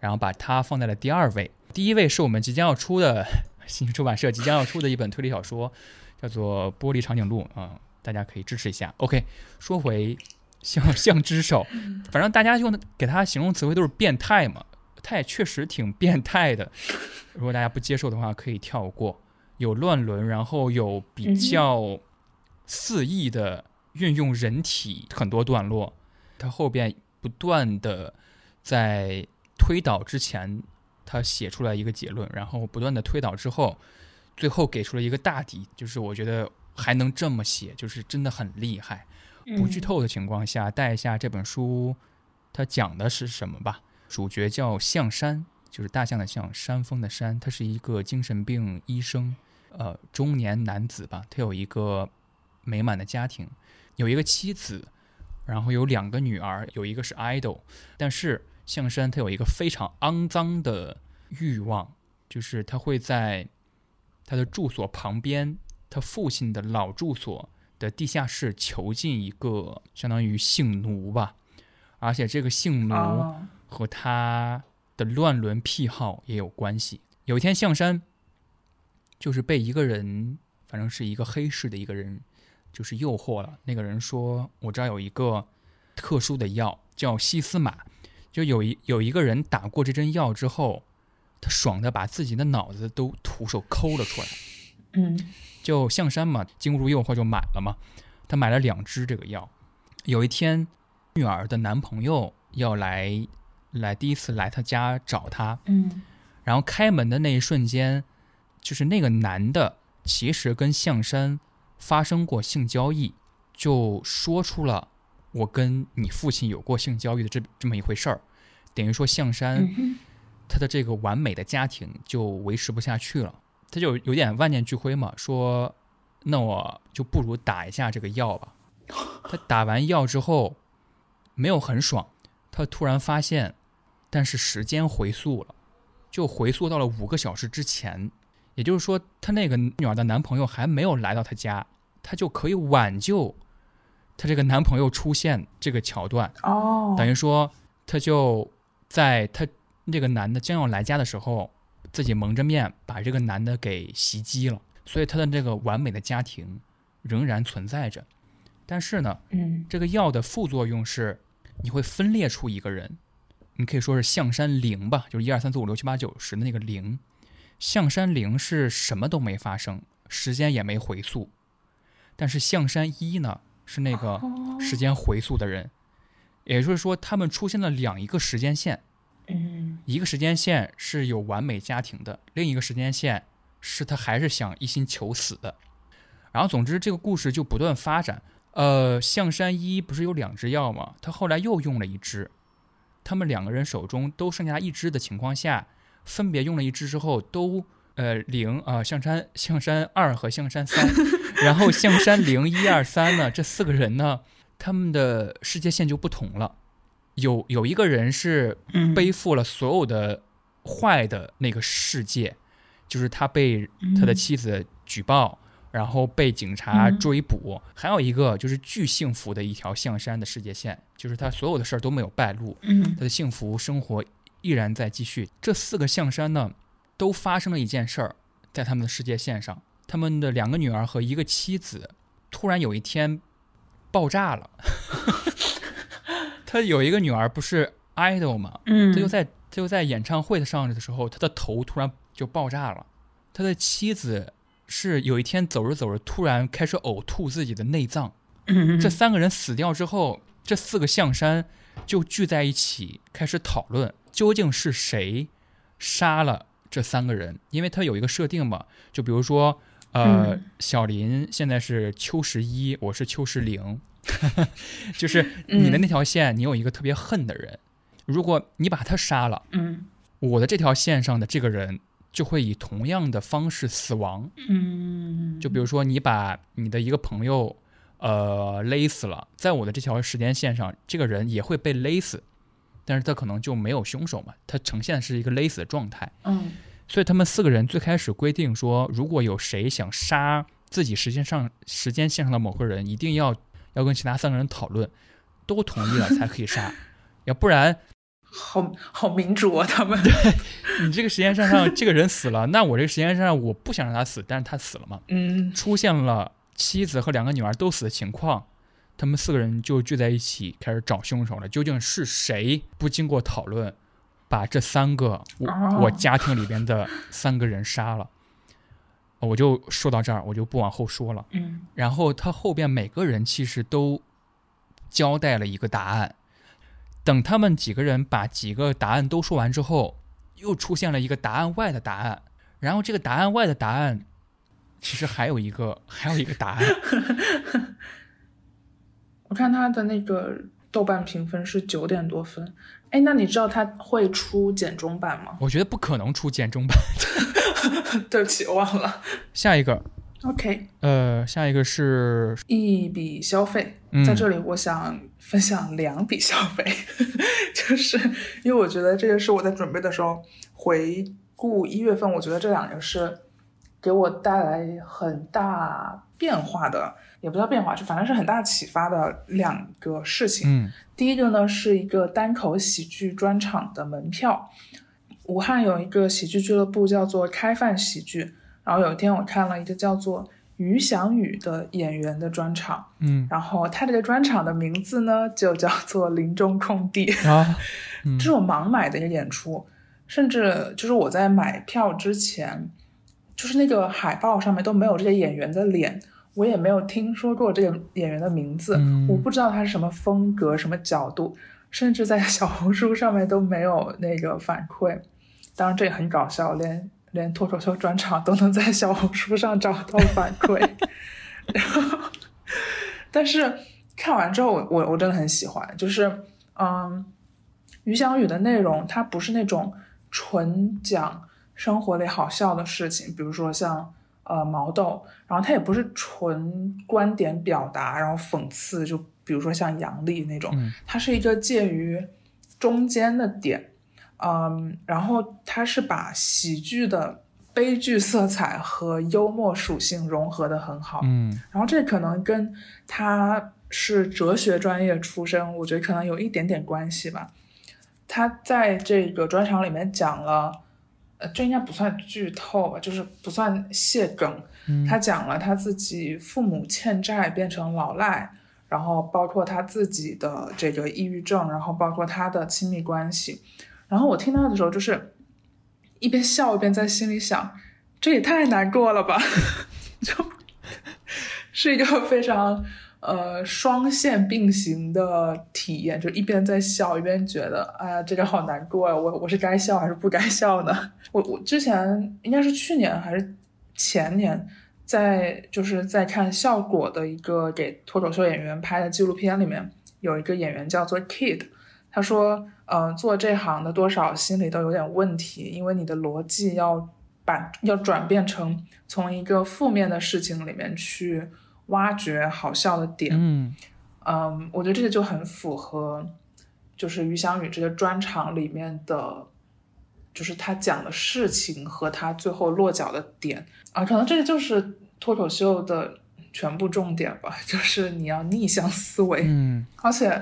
然后把它放在了第二位。第一位是我们即将要出的 新出版社即将要出的一本推理小说，叫做《玻璃长颈鹿》啊、大家可以支持一下。OK，说回像像 之手，反正大家用的给它形容词汇都是变态嘛，它也确实挺变态的。如果大家不接受的话，可以跳过。有乱伦，然后有比较肆意的运用人体很多段落，他后边不断的在推导之前，他写出来一个结论，然后不断的推导之后，最后给出了一个大底，就是我觉得还能这么写，就是真的很厉害。不剧嗯透的情况下，带一下这本书，它讲的是什么吧？主角叫象山，就是大象的象，山峰的山。他是一个精神病医生，呃，中年男子吧。他有一个美满的家庭，有一个妻子，然后有两个女儿，有一个是 idol。但是象山他有一个非常肮脏的欲望，就是他会在他的住所旁边，他父亲的老住所的地下室囚禁一个相当于性奴吧，而且这个性奴哦，和他的乱伦癖好也有关系。有一天，象山就是被一个人，反正是一个黑市的一个人，就是诱惑了。那个人说：“我这儿有一个特殊的药，叫西斯玛。就有一有一个人打过这针药之后，他爽的把自己的脑子都徒手抠了出来。嗯就象山嘛，经不住诱惑就买了嘛。他买了两支这个药。有一天，女儿的男朋友要来来第一次来他家找他，嗯然后开门的那一瞬间，就是那个男的其实跟象山发生过性交易，就说出了我跟你父亲有过性交易的这这么一回事儿，等于说象山。嗯，他的这个完美的家庭就维持不下去了，他就有点万念俱灰嘛，说那我就不如打一下这个药吧。他打完药之后没有很爽，他突然发现，但是时间回溯了，就回溯到了五个小时之前，也就是说，他那个女儿的男朋友还没有来到他家，他就可以挽救她这个男朋友出现这个桥段。哦，等于说，他就在他那个男的将要来家的时候，自己蒙着面把这个男的给袭击了，所以他的这个完美的家庭仍然存在着。但是呢，嗯这个药的副作用是你会分裂出一个人，你可以说是象山零吧，就是一二三四五六七八九十的那个零。象山零是什么都没发生，时间也没回溯，但是象山一呢是那个哦时间回溯的人，也就是说，他们出现了两一个时间线，嗯一个时间线是有完美家庭的，另一个时间线是他还是想一心求死的。然后，总之这个故事就不断发展。呃，象山一不是有两支药吗？他后来又用了一支，他们两个人手中都剩下一支的情况下，分别用了一支之后，都呃零啊、象山象山二和象山三，然后象山零一二三呢，这四个人呢，他们的世界线就不同了。有有一个人是嗯，背负了所有的坏的那个世界，就是他被他的嗯妻子举报，然后被警察嗯追捕。还有一个就是巨幸福的一条象山的世界线，就是他所有的事儿都没有败露，嗯他的幸福生活依然在继续。这四个象山呢，都发生了一件事儿，在他们的世界线上，他们的两个女儿和一个妻子突然有一天爆炸了。他有一个女儿不是 idol 嘛？嗯，他就在他就在演唱会上的时候，他的头突然就爆炸了。他的妻子是有一天走着走着，突然开始呕吐自己的内脏。嗯这三个人死掉之后，这四个象山就聚在一起，开始讨论究竟是谁杀了这三个人。因为他有一个设定嘛，就比如说，呃，嗯小林现在是秋十一，我是秋十零，就是你的那条线，你有一个特别恨的人，如果你把他杀了，嗯。我的这条线上的这个人就会以同样的方式死亡。嗯，就比如说，你把你的一个朋友，呃，勒死了，在我的这条时间线上，这个人也会被勒死，但是他可能就没有凶手嘛，他呈现的是一个勒死的状态。嗯。所以他们四个人最开始规定说，如果有谁想杀自己时间上时间线上的某个人，一定要要跟其他三个人讨论，都同意了才可以杀，要不然 好 好民主啊，他们对你这个时间线上这个人死了，那我这个时间线上我不想让他死，但是他死了嘛，嗯出现了妻子和两个女儿都死的情况，他们四个人就聚在一起开始找凶手了。究竟是谁不经过讨论，把这三个我、哦我家庭里边的三个人杀了？我就说到这儿，我就不往后说了。嗯然后他后边每个人其实都交代了一个答案。等他们几个人把几个答案都说完之后，又出现了一个答案外的答案。然后这个答案外的答案，其实还有一个还有一个答案。我看他的那个豆瓣评分是九点多分。哎，那你知道他会出简中版吗？我觉得不可能出简中版。对不起，我忘了。下一个，OK，呃，下一个是一笔消费，嗯。在这里我想分享两笔消费，就是因为我觉得这个是我在准备的时候回顾一月份，我觉得这两个是给我带来很大变化的，也不叫变化，就反正是很大启发的两个事情。嗯。第一个呢是一个单口喜剧专场的门票，武汉有一个喜剧俱乐部叫做开饭喜剧，然后有一天我看了一个叫做于翔宇的演员的专场，嗯。然后他这个专场的名字呢就叫做林中空地，啊嗯。这是我盲买的一个演出，甚至就是我在买票之前，就是那个海报上面都没有这些演员的脸，我也没有听说过这个演员的名字，嗯。我不知道他是什么风格、什么角度，甚至在小红书上面都没有那个反馈。当然这也很搞笑，连连脱口秀专场都能在小红书上找到反馈。然后，但是看完之后，我我我真的很喜欢，就是嗯，于翔宇的内容，它不是那种纯讲生活里好笑的事情，比如说像呃毛豆，然后它也不是纯观点表达，然后讽刺，就比如说像杨笠那种，嗯它是一个介于中间的点，嗯，然后他是把喜剧的悲剧色彩和幽默属性融合的很好，嗯然后这可能跟他是哲学专业出身，我觉得可能有一点点关系吧。他在这个专场里面讲了，呃，这应该不算剧透吧，就是不算泄梗。嗯他讲了他自己父母欠债变成老赖，然后包括他自己的这个抑郁症，然后包括他的亲密关系。然后我听到的时候，就是一边笑一边在心里想，这也太难过了吧，就是一个非常呃双线并行的体验，就一边在笑，一边觉得哎呀这个好难过呀，我我是该笑还是不该笑呢？我我之前应该是去年还是前年，在就是在看效果的一个给脱口秀演员拍的纪录片里面，有一个演员叫做 Kid，他说，呃，做这行的多少心里都有点问题，因为你的逻辑要把要转变成从一个负面的事情里面去挖掘好笑的点。嗯嗯，我觉得这个就很符合，就是于翔宇这个专场里面的，就是他讲的事情和他最后落脚的点啊，可能这个就是脱口秀的全部重点吧，就是你要逆向思维。嗯而且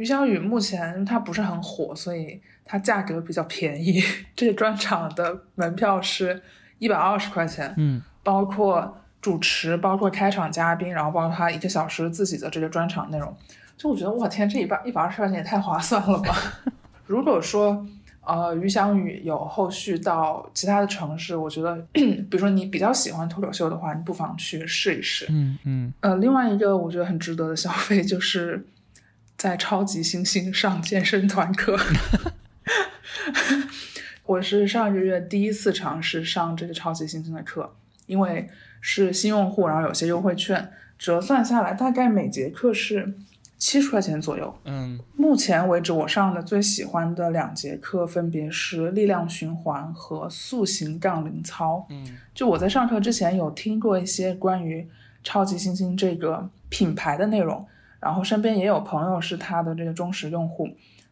于小雨目前他不是很火，所以它价格比较便宜。这个专场的门票是一百二十块钱，嗯包括主持，包括开场嘉宾，然后包括他一个小时自己的这个专场内容。就我觉得，我天，这一百一百二十块钱也太划算了吧！如果说呃，于翔宇有后续到其他的城市，我觉得，比如说你比较喜欢脱口秀的话，你不妨去试一试。嗯嗯，呃，另外一个我觉得很值得的消费，就是在超级星星上健身团课。我是上个月第一次尝试上这个超级星星的课，因为是新用户，然后有些优惠券，折算下来大概每节课是七十块钱左右。嗯目前为止，我上的最喜欢的两节课分别是力量循环和塑形杠铃操。嗯就我在上课之前有听过一些关于超级星星这个品牌的内容，然后身边也有朋友是他的这个忠实用户，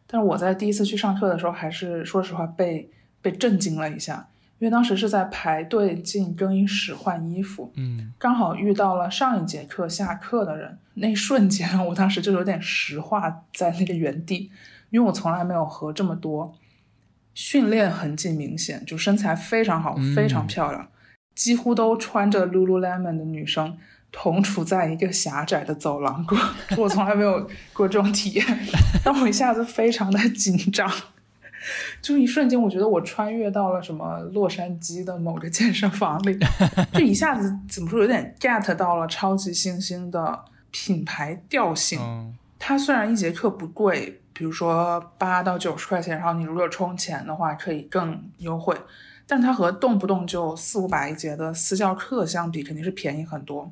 但是我在第一次去上课的时候，还是说实话被被震惊了一下，因为当时是在排队进更衣室换衣服，嗯。刚好遇到了上一节课下课的人，那一瞬间我当时就有点石化在那个原地，因为我从来没有和这么多训练痕迹明显，就身材非常好，嗯非常漂亮，几乎都穿着 Lululemon 的女生同处在一个狭窄的走廊过，我从来没有过这种体验，让我一下子非常的紧张。就一瞬间，我觉得我穿越到了什么洛杉矶的某个健身房里，就一下子怎么说，有点 get 到了超级星星的品牌调性。嗯它虽然一节课不贵，比如说八到九十块钱，然后你如果充钱的话可以更优惠，但它和动不动就四五百一节的私教课相比，肯定是便宜很多。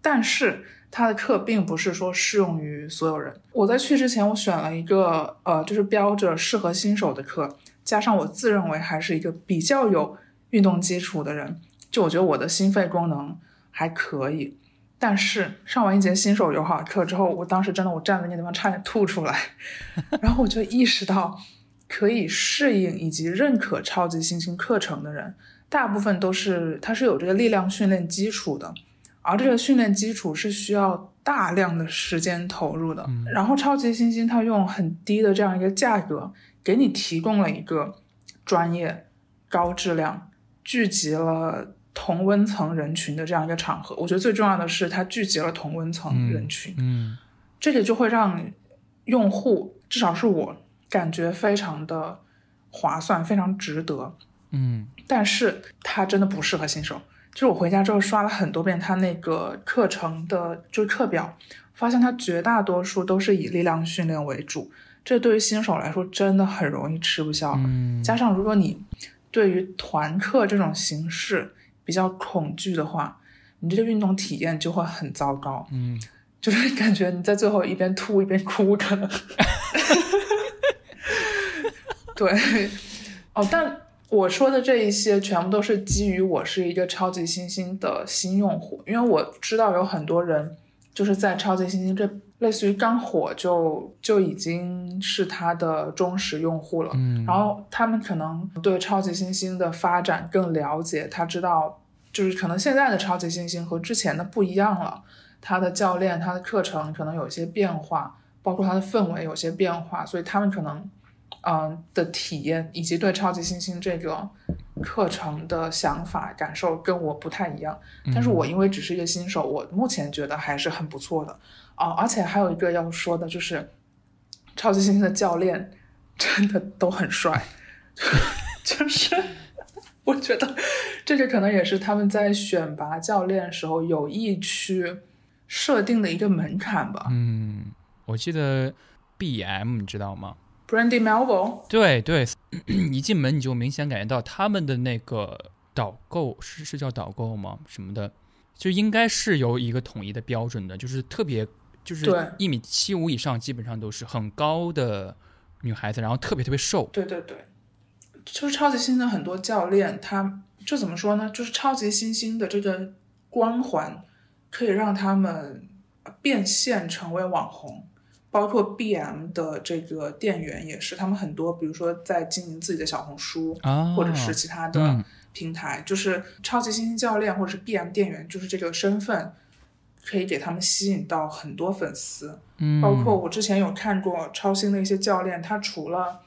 但是它的课并不是说适用于所有人。我在去之前，我选了一个呃，就是标着适合新手的课，加上我自认为还是一个比较有运动基础的人，就我觉得我的心肺功能还可以。但是上完一节新手友好课之后，我当时真的我站在那地方差点吐出来，然后我就意识到，可以适应以及认可超级星星课程的人，大部分都是他是有这个力量训练基础的，而这个训练基础是需要大量的时间投入的。然后超级星星它用很低的这样一个价格，给你提供了一个专业、高质量、聚集了同温层人群的这样一个场合。我觉得最重要的是，它聚集了同温层人群。嗯这个就会让用户，至少是我感觉非常的划算，非常值得。嗯但是它真的不适合新手。就是我回家之后刷了很多遍它那个课程的，就是课表，发现它绝大多数都是以力量训练为主，这对于新手来说真的很容易吃不消。嗯加上如果你对于团课这种形式比较恐惧的话，你这个运动体验就会很糟糕。嗯 就是感觉你在最后一边吐一边哭，可能。对，哦，但我说的这一些全部都是基于我是一个超级星星的新用户，因为我知道有很多人就是在超级星星这类似于刚火就就已经是他的忠实用户了，嗯然后他们可能对超级星星的发展更了解，他知道就是可能现在的超级星星和之前的不一样了。他的教练、他的课程可能有一些变化，包括他的氛围有些变化，所以他们可能，嗯、的体验以及对超级星星这个课程的想法感受跟我不太一样。但是我因为只是一个新手，我目前觉得还是很不错的啊、而且还有一个要说的就是，超级星星的教练 真的都很帅，就是。我觉得这个可能也是他们在选拔教练时候有意去设定的一个门槛吧。嗯，我记得 BM 你知道吗？Brandy Melville，对对，一进门你就明显感觉到他们的那个导购是是叫导购吗？什么的，就应该是有一个统一的标准的，就是特别就是对一米七五以上，基本上都是很高的女孩子，然后特别特别瘦。对对对，就是超级新星的很多教练，他就怎么说呢？就是超级新星的这个光环，可以让他们变现成为网红。包括 BM 的这个店员也是，他们很多，比如说在经营自己的小红书，啊，或者是其他的嗯平台，就是超级星星教练或者是 BM 店员，就是这个身份可以给他们吸引到很多粉丝。嗯，包括我之前有看过超星的一些教练，他除了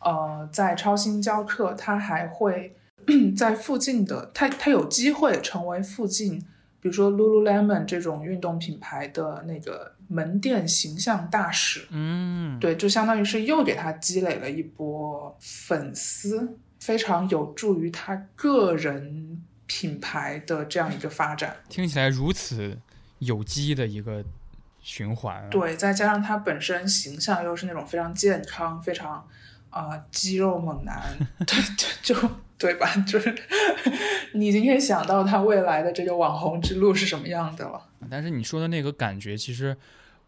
呃在超星教课，他还会 在附近的，他他有机会成为附近，比如说 Lululemon 这种运动品牌的那个门店形象大使。嗯，对，就相当于是又给他积累了一波粉丝，非常有助于他个人品牌的这样一个发展。听起来如此有机的一个循环、啊。，对，再加上他本身形象又是那种非常健康、非常啊、呃肌肉猛男，对，对就对吧？就是 你已经可以想到他未来的这个网红之路是什么样的了。但是你说的那个感觉，其实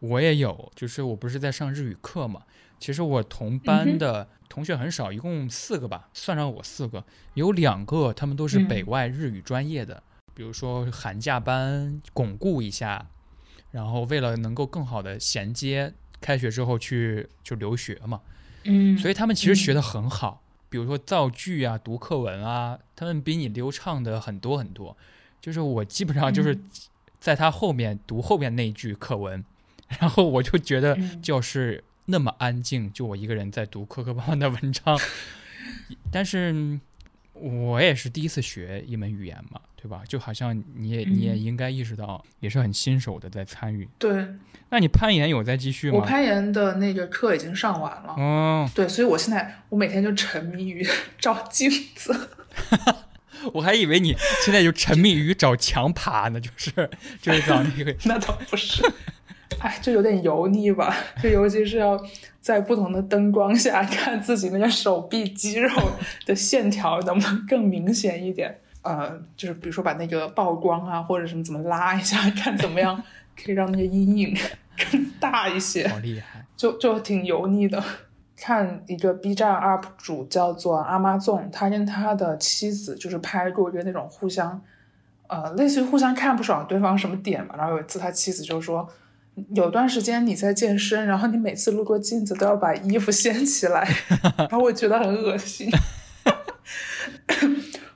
我也有，就是我不是在上日语课嘛。其实我同嗯班的同学很少，一共四个吧，算上我四个，有两个他们都是嗯。北外日语专业的，比如说寒假班巩固一下，然后为了能够更好的衔接开学之后去就留学嘛，嗯。所以他们其实学嗯。的很好，比如说造句啊、读课文啊，他们比你流畅的很多很多。就是我基本上就是嗯在他后面读后面那一句课文，然后我就觉得嗯教室那么安静，就我一个人在读磕磕绊绊的文章。但是嗯我也是第一次学一门语言嘛，对吧？就好像你也你也嗯应该意识到，也是很新手的在参与。对那你攀岩有在继续吗？我攀岩的那个课已经上完了。嗯，对，所以我现在我每天就沉迷于照镜子。我还以为你现在就沉迷于找墙爬呢，就是就是找那个那倒不是，哎，就有点油腻吧。就尤其是要在不同的灯光下看自己那个手臂肌肉的线条能不能更明显一点。呃，就是比如说把那个曝光啊，或者什么怎么拉一下，看怎么样 可以让那个阴影 更大一些。好厉害。就就挺油腻的。看一个 B 站 UP 主叫做阿妈纵，他跟他的妻子就是拍过一个那种互相，呃，类似于互相看不爽对方什么点嘛。然后有一次他妻子就说，有段时间你在健身，然后你每次路过镜子都要把衣服掀起来，然后我觉得很恶心。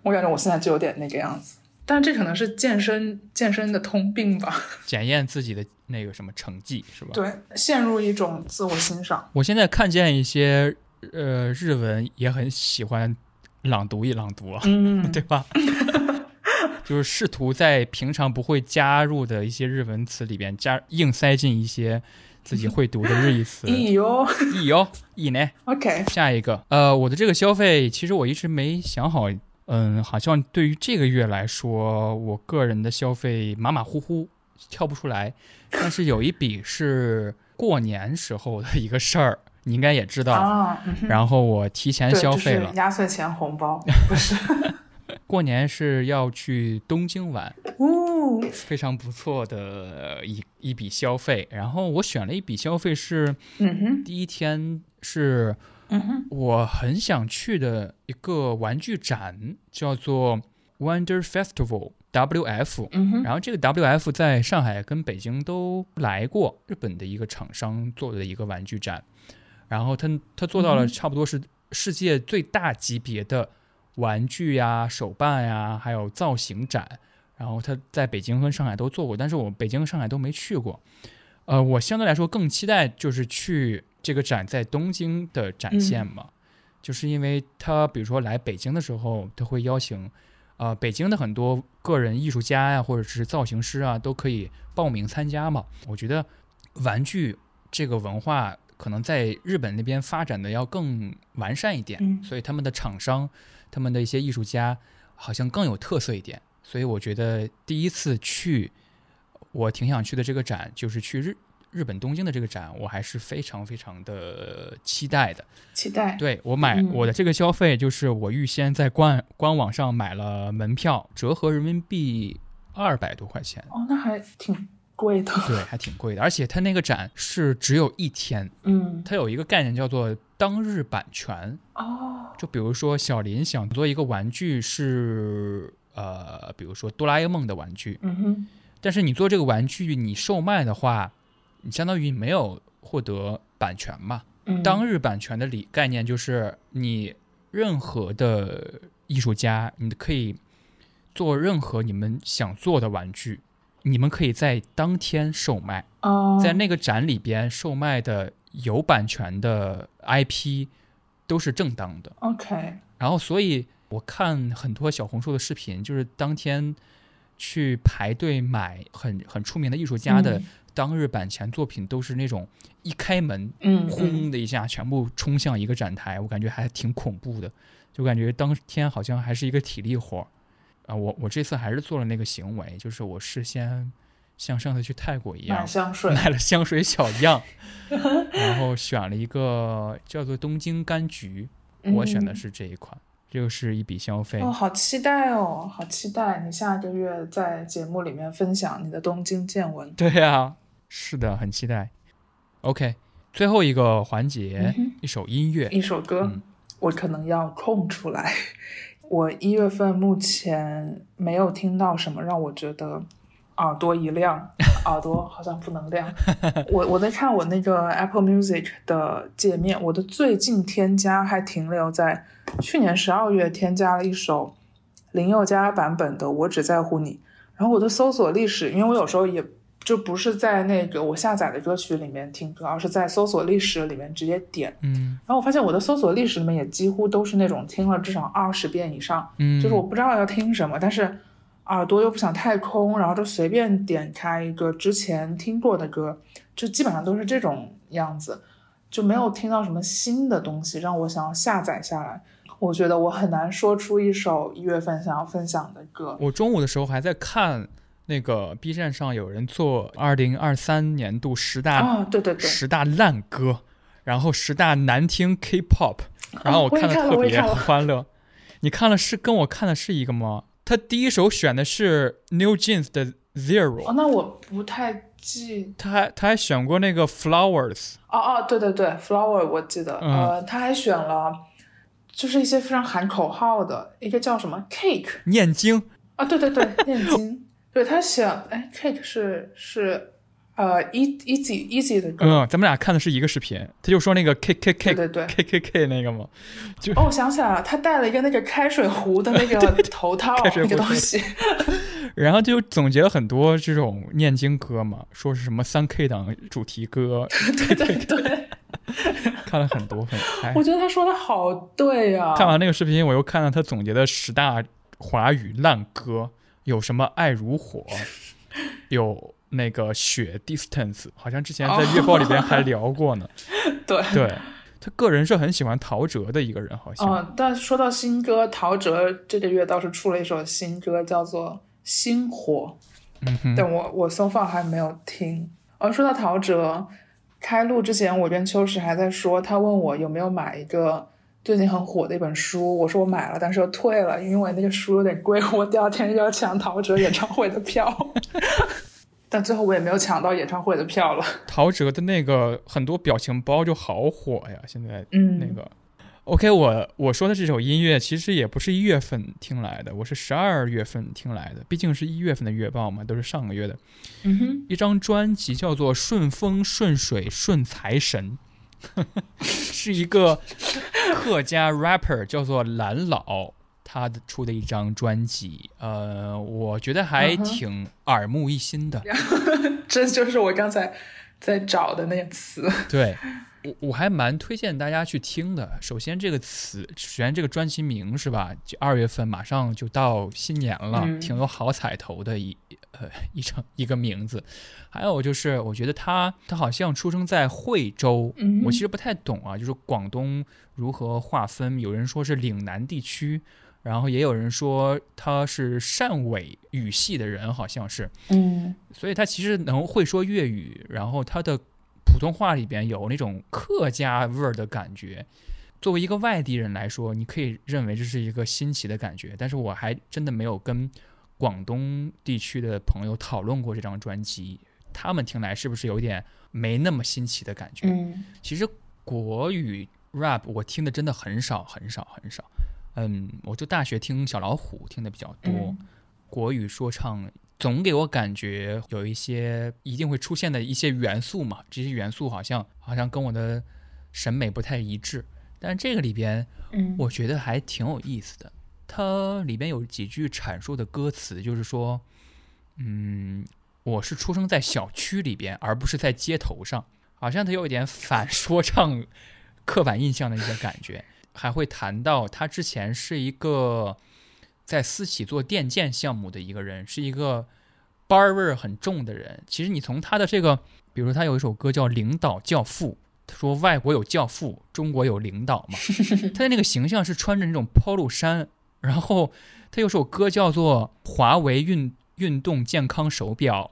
我感觉我现在就有点那个样子，但这可能是健身健身的通病吧。检验自己的那个什么成绩是吧？对，陷入一种自我欣赏。我现在看见一些呃日文也很喜欢朗读一朗读，啊嗯，对吧？就是试图在平常不会加入的一些日文词里边加硬塞进一些自己会读的日语词。咦哟意哦，意呢？，OK，下一个，呃，我的这个消费其实我一直没想好，嗯，好像对于这个月来说，我个人的消费马马虎虎，跳不出来。但是有一笔是过年时候的一个事儿，你应该也知道。啊，嗯然后我提前，消费了就是，压岁钱红包，不是，过年是要去东京玩，哦，非常不错的一一笔消费。然后我选了一笔消费是嗯哼，第一天是嗯哼，我很想去的一个玩具展，叫做 Wonder Festival WF。嗯哼，然后这个 WF 在上海跟北京都来过，日本的一个厂商做的一个玩具展。然后他他做到了嗯差不多是世界最大级别的玩具呀、手办呀，还有造型展。然后他在北京跟上海都做过，但是我北京和上海都没去过。呃，我相对来说更期待就是去这个展在东京的展现嘛，就是因为他比如说来北京的时候，他会邀请呃北京的很多个人艺术家呀，或者是造型师啊，都可以报名参加嘛。我觉得玩具这个文化可能在日本那边发展的要更完善一点，嗯所以他们的厂商、他们的一些艺术家好像更有特色一点。所以我觉得第一次去，我挺想去的这个展，就是去日日本东京的这个展，我还是非常非常的期待的。期待，对我买、嗯。我的这个消费，就是我预先在官官网上买了门票，折合人民币二百多块钱，哦，那还挺贵的，对，还挺贵的。而且它那个展是只有一天，嗯，它有一个概念叫做当日版权。哦，就比如说小林想做一个玩具是呃，比如说哆啦 A 梦的玩具，嗯哼，但是你做这个玩具你售卖的话，你相当于没有获得版权嘛。嗯，当日版权的理概念就是你任何的艺术家，你可以做任何你们想做的玩具，你们可以在当天售卖，哦，在那个展里边售卖的有版权的 IP 都是正当的。OK，然后，所以我看很多小红书的视频，就是当天去排队买很很出名的艺术家的嗯当日版前作品都是那种一开门，嗯，轰的一下全部冲向一个展台，我感觉还挺恐怖的，就感觉当天好像还是一个体力活儿啊。我我这次还是做了那个行为，就是我事先像上次去泰国一样买香水，买了香水小样，然后选了一个叫做东京柑橘，我选的嗯是这一款，这个是一笔消费。哦，好期待哦，好期待你下个月在节目里面分享你的东京见闻。对呀、是的，很期待。OK，最后一个环节，嗯一首音乐。一首歌，嗯我可能要空出来。我一月份目前没有听到什么让我觉得耳朵一亮，耳朵好像不能亮。我我在看我那个 Apple Music 的界面，我的最近添加还停留在去年十二月添加了一首林宥嘉版本的《我只在乎你》，然后我的搜索历史，因为我有时候也就不是在那个我下载的歌曲里面听歌，而是在搜索历史里面直接点。嗯然后我发现我的搜索历史里面也几乎都是那种听了至少二十遍以上，嗯，就是我不知道要听什么，但是耳朵又不想太空，然后就随便点开一个之前听过的歌，就基本上都是这种样子，就没有听到什么新的东西让我想要下载下来。我觉得我很难说出一首一月份想要分享的歌。我中午的时候还在看那个 B 站上有人做二零二三年度十大、啊，对对对，十大烂歌，然后十大难听 K-pop，然后我看的特别我也看了。欢乐。你看了是跟我看的是一个吗？他第一首选的是 New Jeans 的 Zero，、哦，那我不太记。他还他还选过那个 Flowers，哦哦，对对对，Flower 我记得，嗯。呃，他还选了，就是一些非常喊口号的，一个叫什么？Cake 念经，啊，对对对，念经，对他选，哎，Cake 是是呃 E Easy Easy 的歌，嗯，咱们俩看的是一个视频，他就说那个 K K K 对对。K K K 那个嘛，就哦，我想起来了，他戴了一个那个开水壶的那个 头套，开水壶那个东西。然后就总结了很多这种念经歌嘛，说是什么三 K 党主题歌，对对对，看了很多很嗨我。觉得他说的好对啊呀、看完那个视频，我又看了他总结的十大华语烂歌，有什么《爱如火》，有那个雪 Distance，好像之前在月报里边还聊过呢。对。对他个人是很喜欢陶喆的一个人，好像。嗯，但说到新歌，陶喆这个月倒是出了一首新歌，叫做《星火》。嗯哼，但我我 so far 还没有听。而说到陶喆，开录之前，我跟秋实还在说，他问我有没有买一个最近很火的一本书，我说我买了，但是又退了，因为那个书有点贵，我第二天就要抢陶喆演唱会的票。但最后我也没有抢到演唱会的票了。陶喆的那个很多表情包就好火呀，现在嗯，那个。OK，我我说的这首音乐其实也不是一月份听来的，我是十二月份听来的，毕竟是一月份的月报嘛，都是上个月的。嗯哼，一张专辑叫做《顺风顺水顺财神》，是一个客家 rapper 叫做蓝老他的出的一张专辑，呃，我觉得还挺耳目一新的。这就是我刚才在找的那个词。对我我还蛮推荐大家去听的。首先这个词，首先这个专辑名是吧？就二月份马上就到新年了，嗯挺有好彩头的一呃一张一个名字。还有就是，我觉得他他好像出生在惠州，嗯我其实不太懂啊，就是广东如何划分？有人说是岭南地区。然后也有人说他是汕尾语系的人，好像是，嗯所以他其实能会说粤语，然后他的普通话里边有那种客家味儿的感觉。作为一个外地人来说，你可以认为这是一个新奇的感觉，但是我还真的没有跟广东地区的朋友讨论过这张专辑，他们听来是不是有点没那么新奇的感觉？嗯其实国语 rap 我听的真的很少很少很少，嗯，我就大学听小老虎听的比较多，嗯国语说唱总给我感觉有一些一定会出现的一些元素嘛，这些元素好像好像跟我的审美不太一致，但这个里边嗯，我觉得还挺有意思的。它里边有几句阐述的歌词，就是说，嗯，我是出生在小区里边，而不是在街头上，好像它有一点反说唱刻板印象的一些感觉。还会谈到他之前是一个在私企做电建项目的一个人，是一个班儿味儿很重的人。其实你从他的这个，比如说他有一首歌叫《领导教父》，他说外国有教父，中国有领导嘛。他的那个形象是穿着那种 polo 衫，然后他有首歌叫做《华为运运动健康手表》，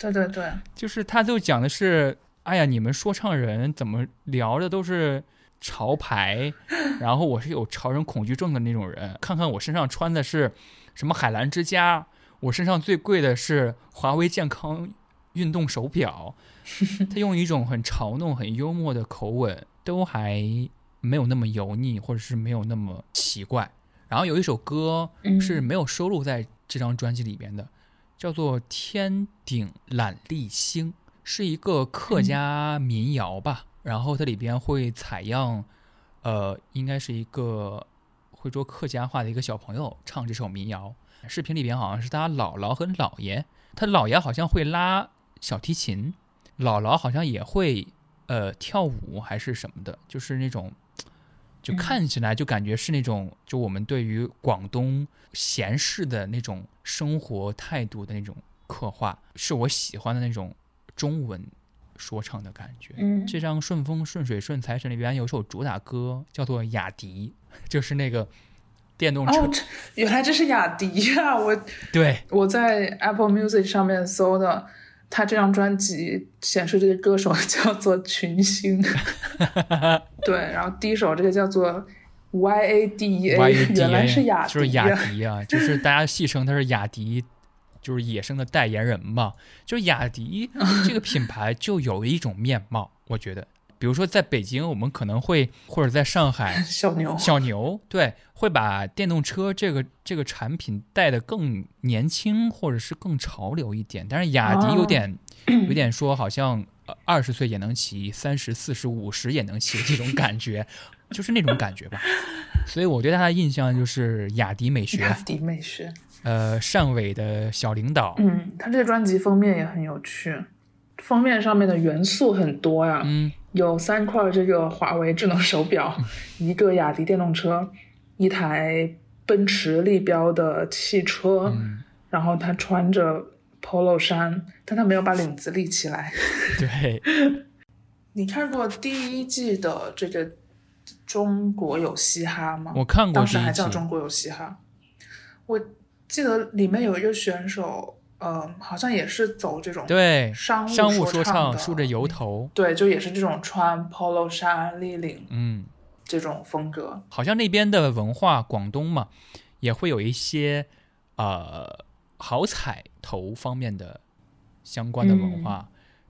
对对对，就是他就讲的是，哎呀，你们说唱人怎么聊的都是潮牌，然后我是有潮人恐惧症的那种人。看看我身上穿的是什么海澜之家，我身上最贵的是华为健康运动手表。他用一种很嘲弄、很幽默的口吻，都还没有那么油腻，或者是没有那么奇怪。然后有一首歌嗯是没有收录在这张专辑里边的，叫做《天顶揽丽星》，是一个客家民谣吧。然后它里边会采样，呃，应该是一个会说客家话的一个小朋友唱这首民谣。视频里边好像是他姥姥和姥爷，他姥爷好像会拉小提琴，姥姥好像也会呃跳舞还是什么的，就是那种。就嗯看起来就感觉是那种，就我们对于广东闲适的那种生活态度的那种刻画，是我喜欢的那种中文说唱的感觉。嗯这张《顺风顺水顺财神》里边有首主打歌叫做《雅迪》，就是那个电动车。哦，原来这是雅迪啊！我对，我在 Apple Music 上面搜的，他这张专辑显示这个歌手 叫做群星，对，然后第一首这个叫做 Y A D E A，YUDA 原来是雅迪、啊，就是雅迪啊，就是大家戏称他是雅迪，就是野生的代言人嘛。就是雅迪这个品牌就有一种面貌，我觉得，比如说在北京，我们可能会或者在上海，小牛，小牛对会把电动车这个这个产品带得更年轻，或者是更潮流一点。但是雅迪有点、有点说好像呃二十岁也能骑，三十四十五十也能骑这种感觉，就是那种感觉吧。所以我对他的印象就是雅迪美学雅，迪美学。呃，汕尾的小领导，嗯，他这个专辑封面也很有趣，封面上面的元素很多呀，嗯，有三块这个华为智能手表，一个雅迪电动车，一台奔驰立标的汽车，嗯然后他穿着 polo 衫，但他没有把领子立起来。对，你看过第一季的这个《中国有嘻哈》吗？我看过当时还叫《中国有嘻哈》。我记得里面有一个选手，呃，好像也是走这种对，商务商务说说唱的梳着油头，对，就也是这种穿 polo 衫、立领嗯。这种风格。好像那边的文化，广东嘛，也会有一些呃好彩头方面的相关的文化，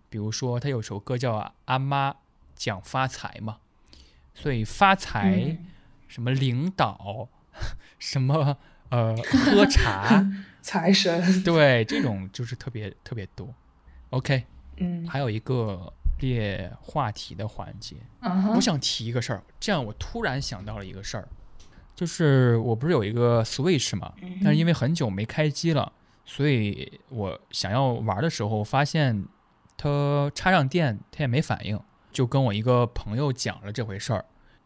比如说他有首歌叫《阿妈讲发财》嘛，所以发财、嗯什么领导，什么呃喝茶，财神，对，这种就是特别特别多。OK，嗯还有一个列话题的环节，我想提一个事儿，这样我突然想到了一个事儿，就是我不是有一个 Switch 嘛，但是因为很久没开机了，所以我想要玩的时候，发现它插上电它也没反应，就跟我一个朋友讲了这回事儿。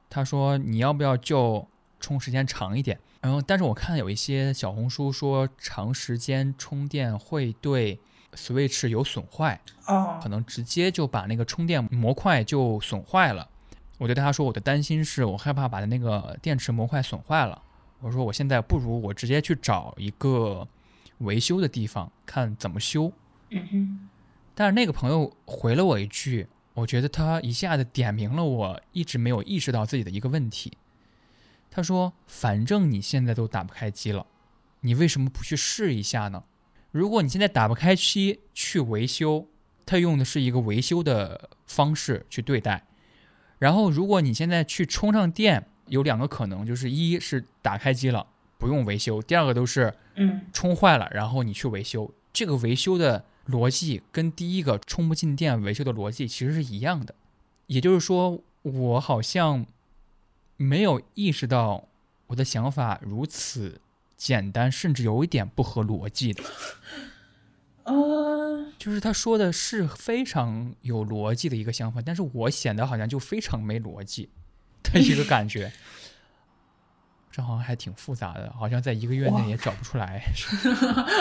他说你要不要就充时间长一点？然后，但是我看有一些小红书说长时间充电会对 Switch 有损坏，哦可能直接就把那个充电模块就损坏了。我对他说，我的担心是我害怕把那个电池模块损坏了。我说我现在不如我直接去找一个维修的地方看怎么修。嗯哼但是那个朋友回了我一句，我觉得他一下子点明了我一直没有意识到自己的一个问题。他说：“反正你现在都打不开机了，你为什么不去试一下呢？如果你现在打不开机去维修，他用的是一个维修的方式去对待。然后，如果你现在去充上电，有两个可能，就是一是打开机了不用维修，第二个都是嗯充坏了，然后你去维修，这个维修的逻辑跟第一个充不进电维修的逻辑其实是一样的。也就是说，我好像没有意识到我的想法如此简单，甚至有一点不合逻辑的。嗯，就是他说的是非常有逻辑的一个想法，但是我显得好像就非常没逻辑的一个感觉。这好像还挺复杂的，好像在一个月内也找不出来。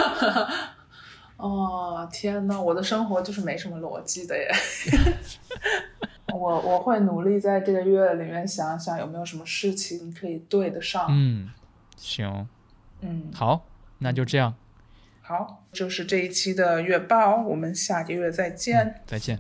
哦，天哪，我的生活就是没什么逻辑的耶。我我会努力在这个月里面想想有没有什么事情可以对得上。嗯行嗯。好那就这样好就是这一期的月报我们下个月再见。再见。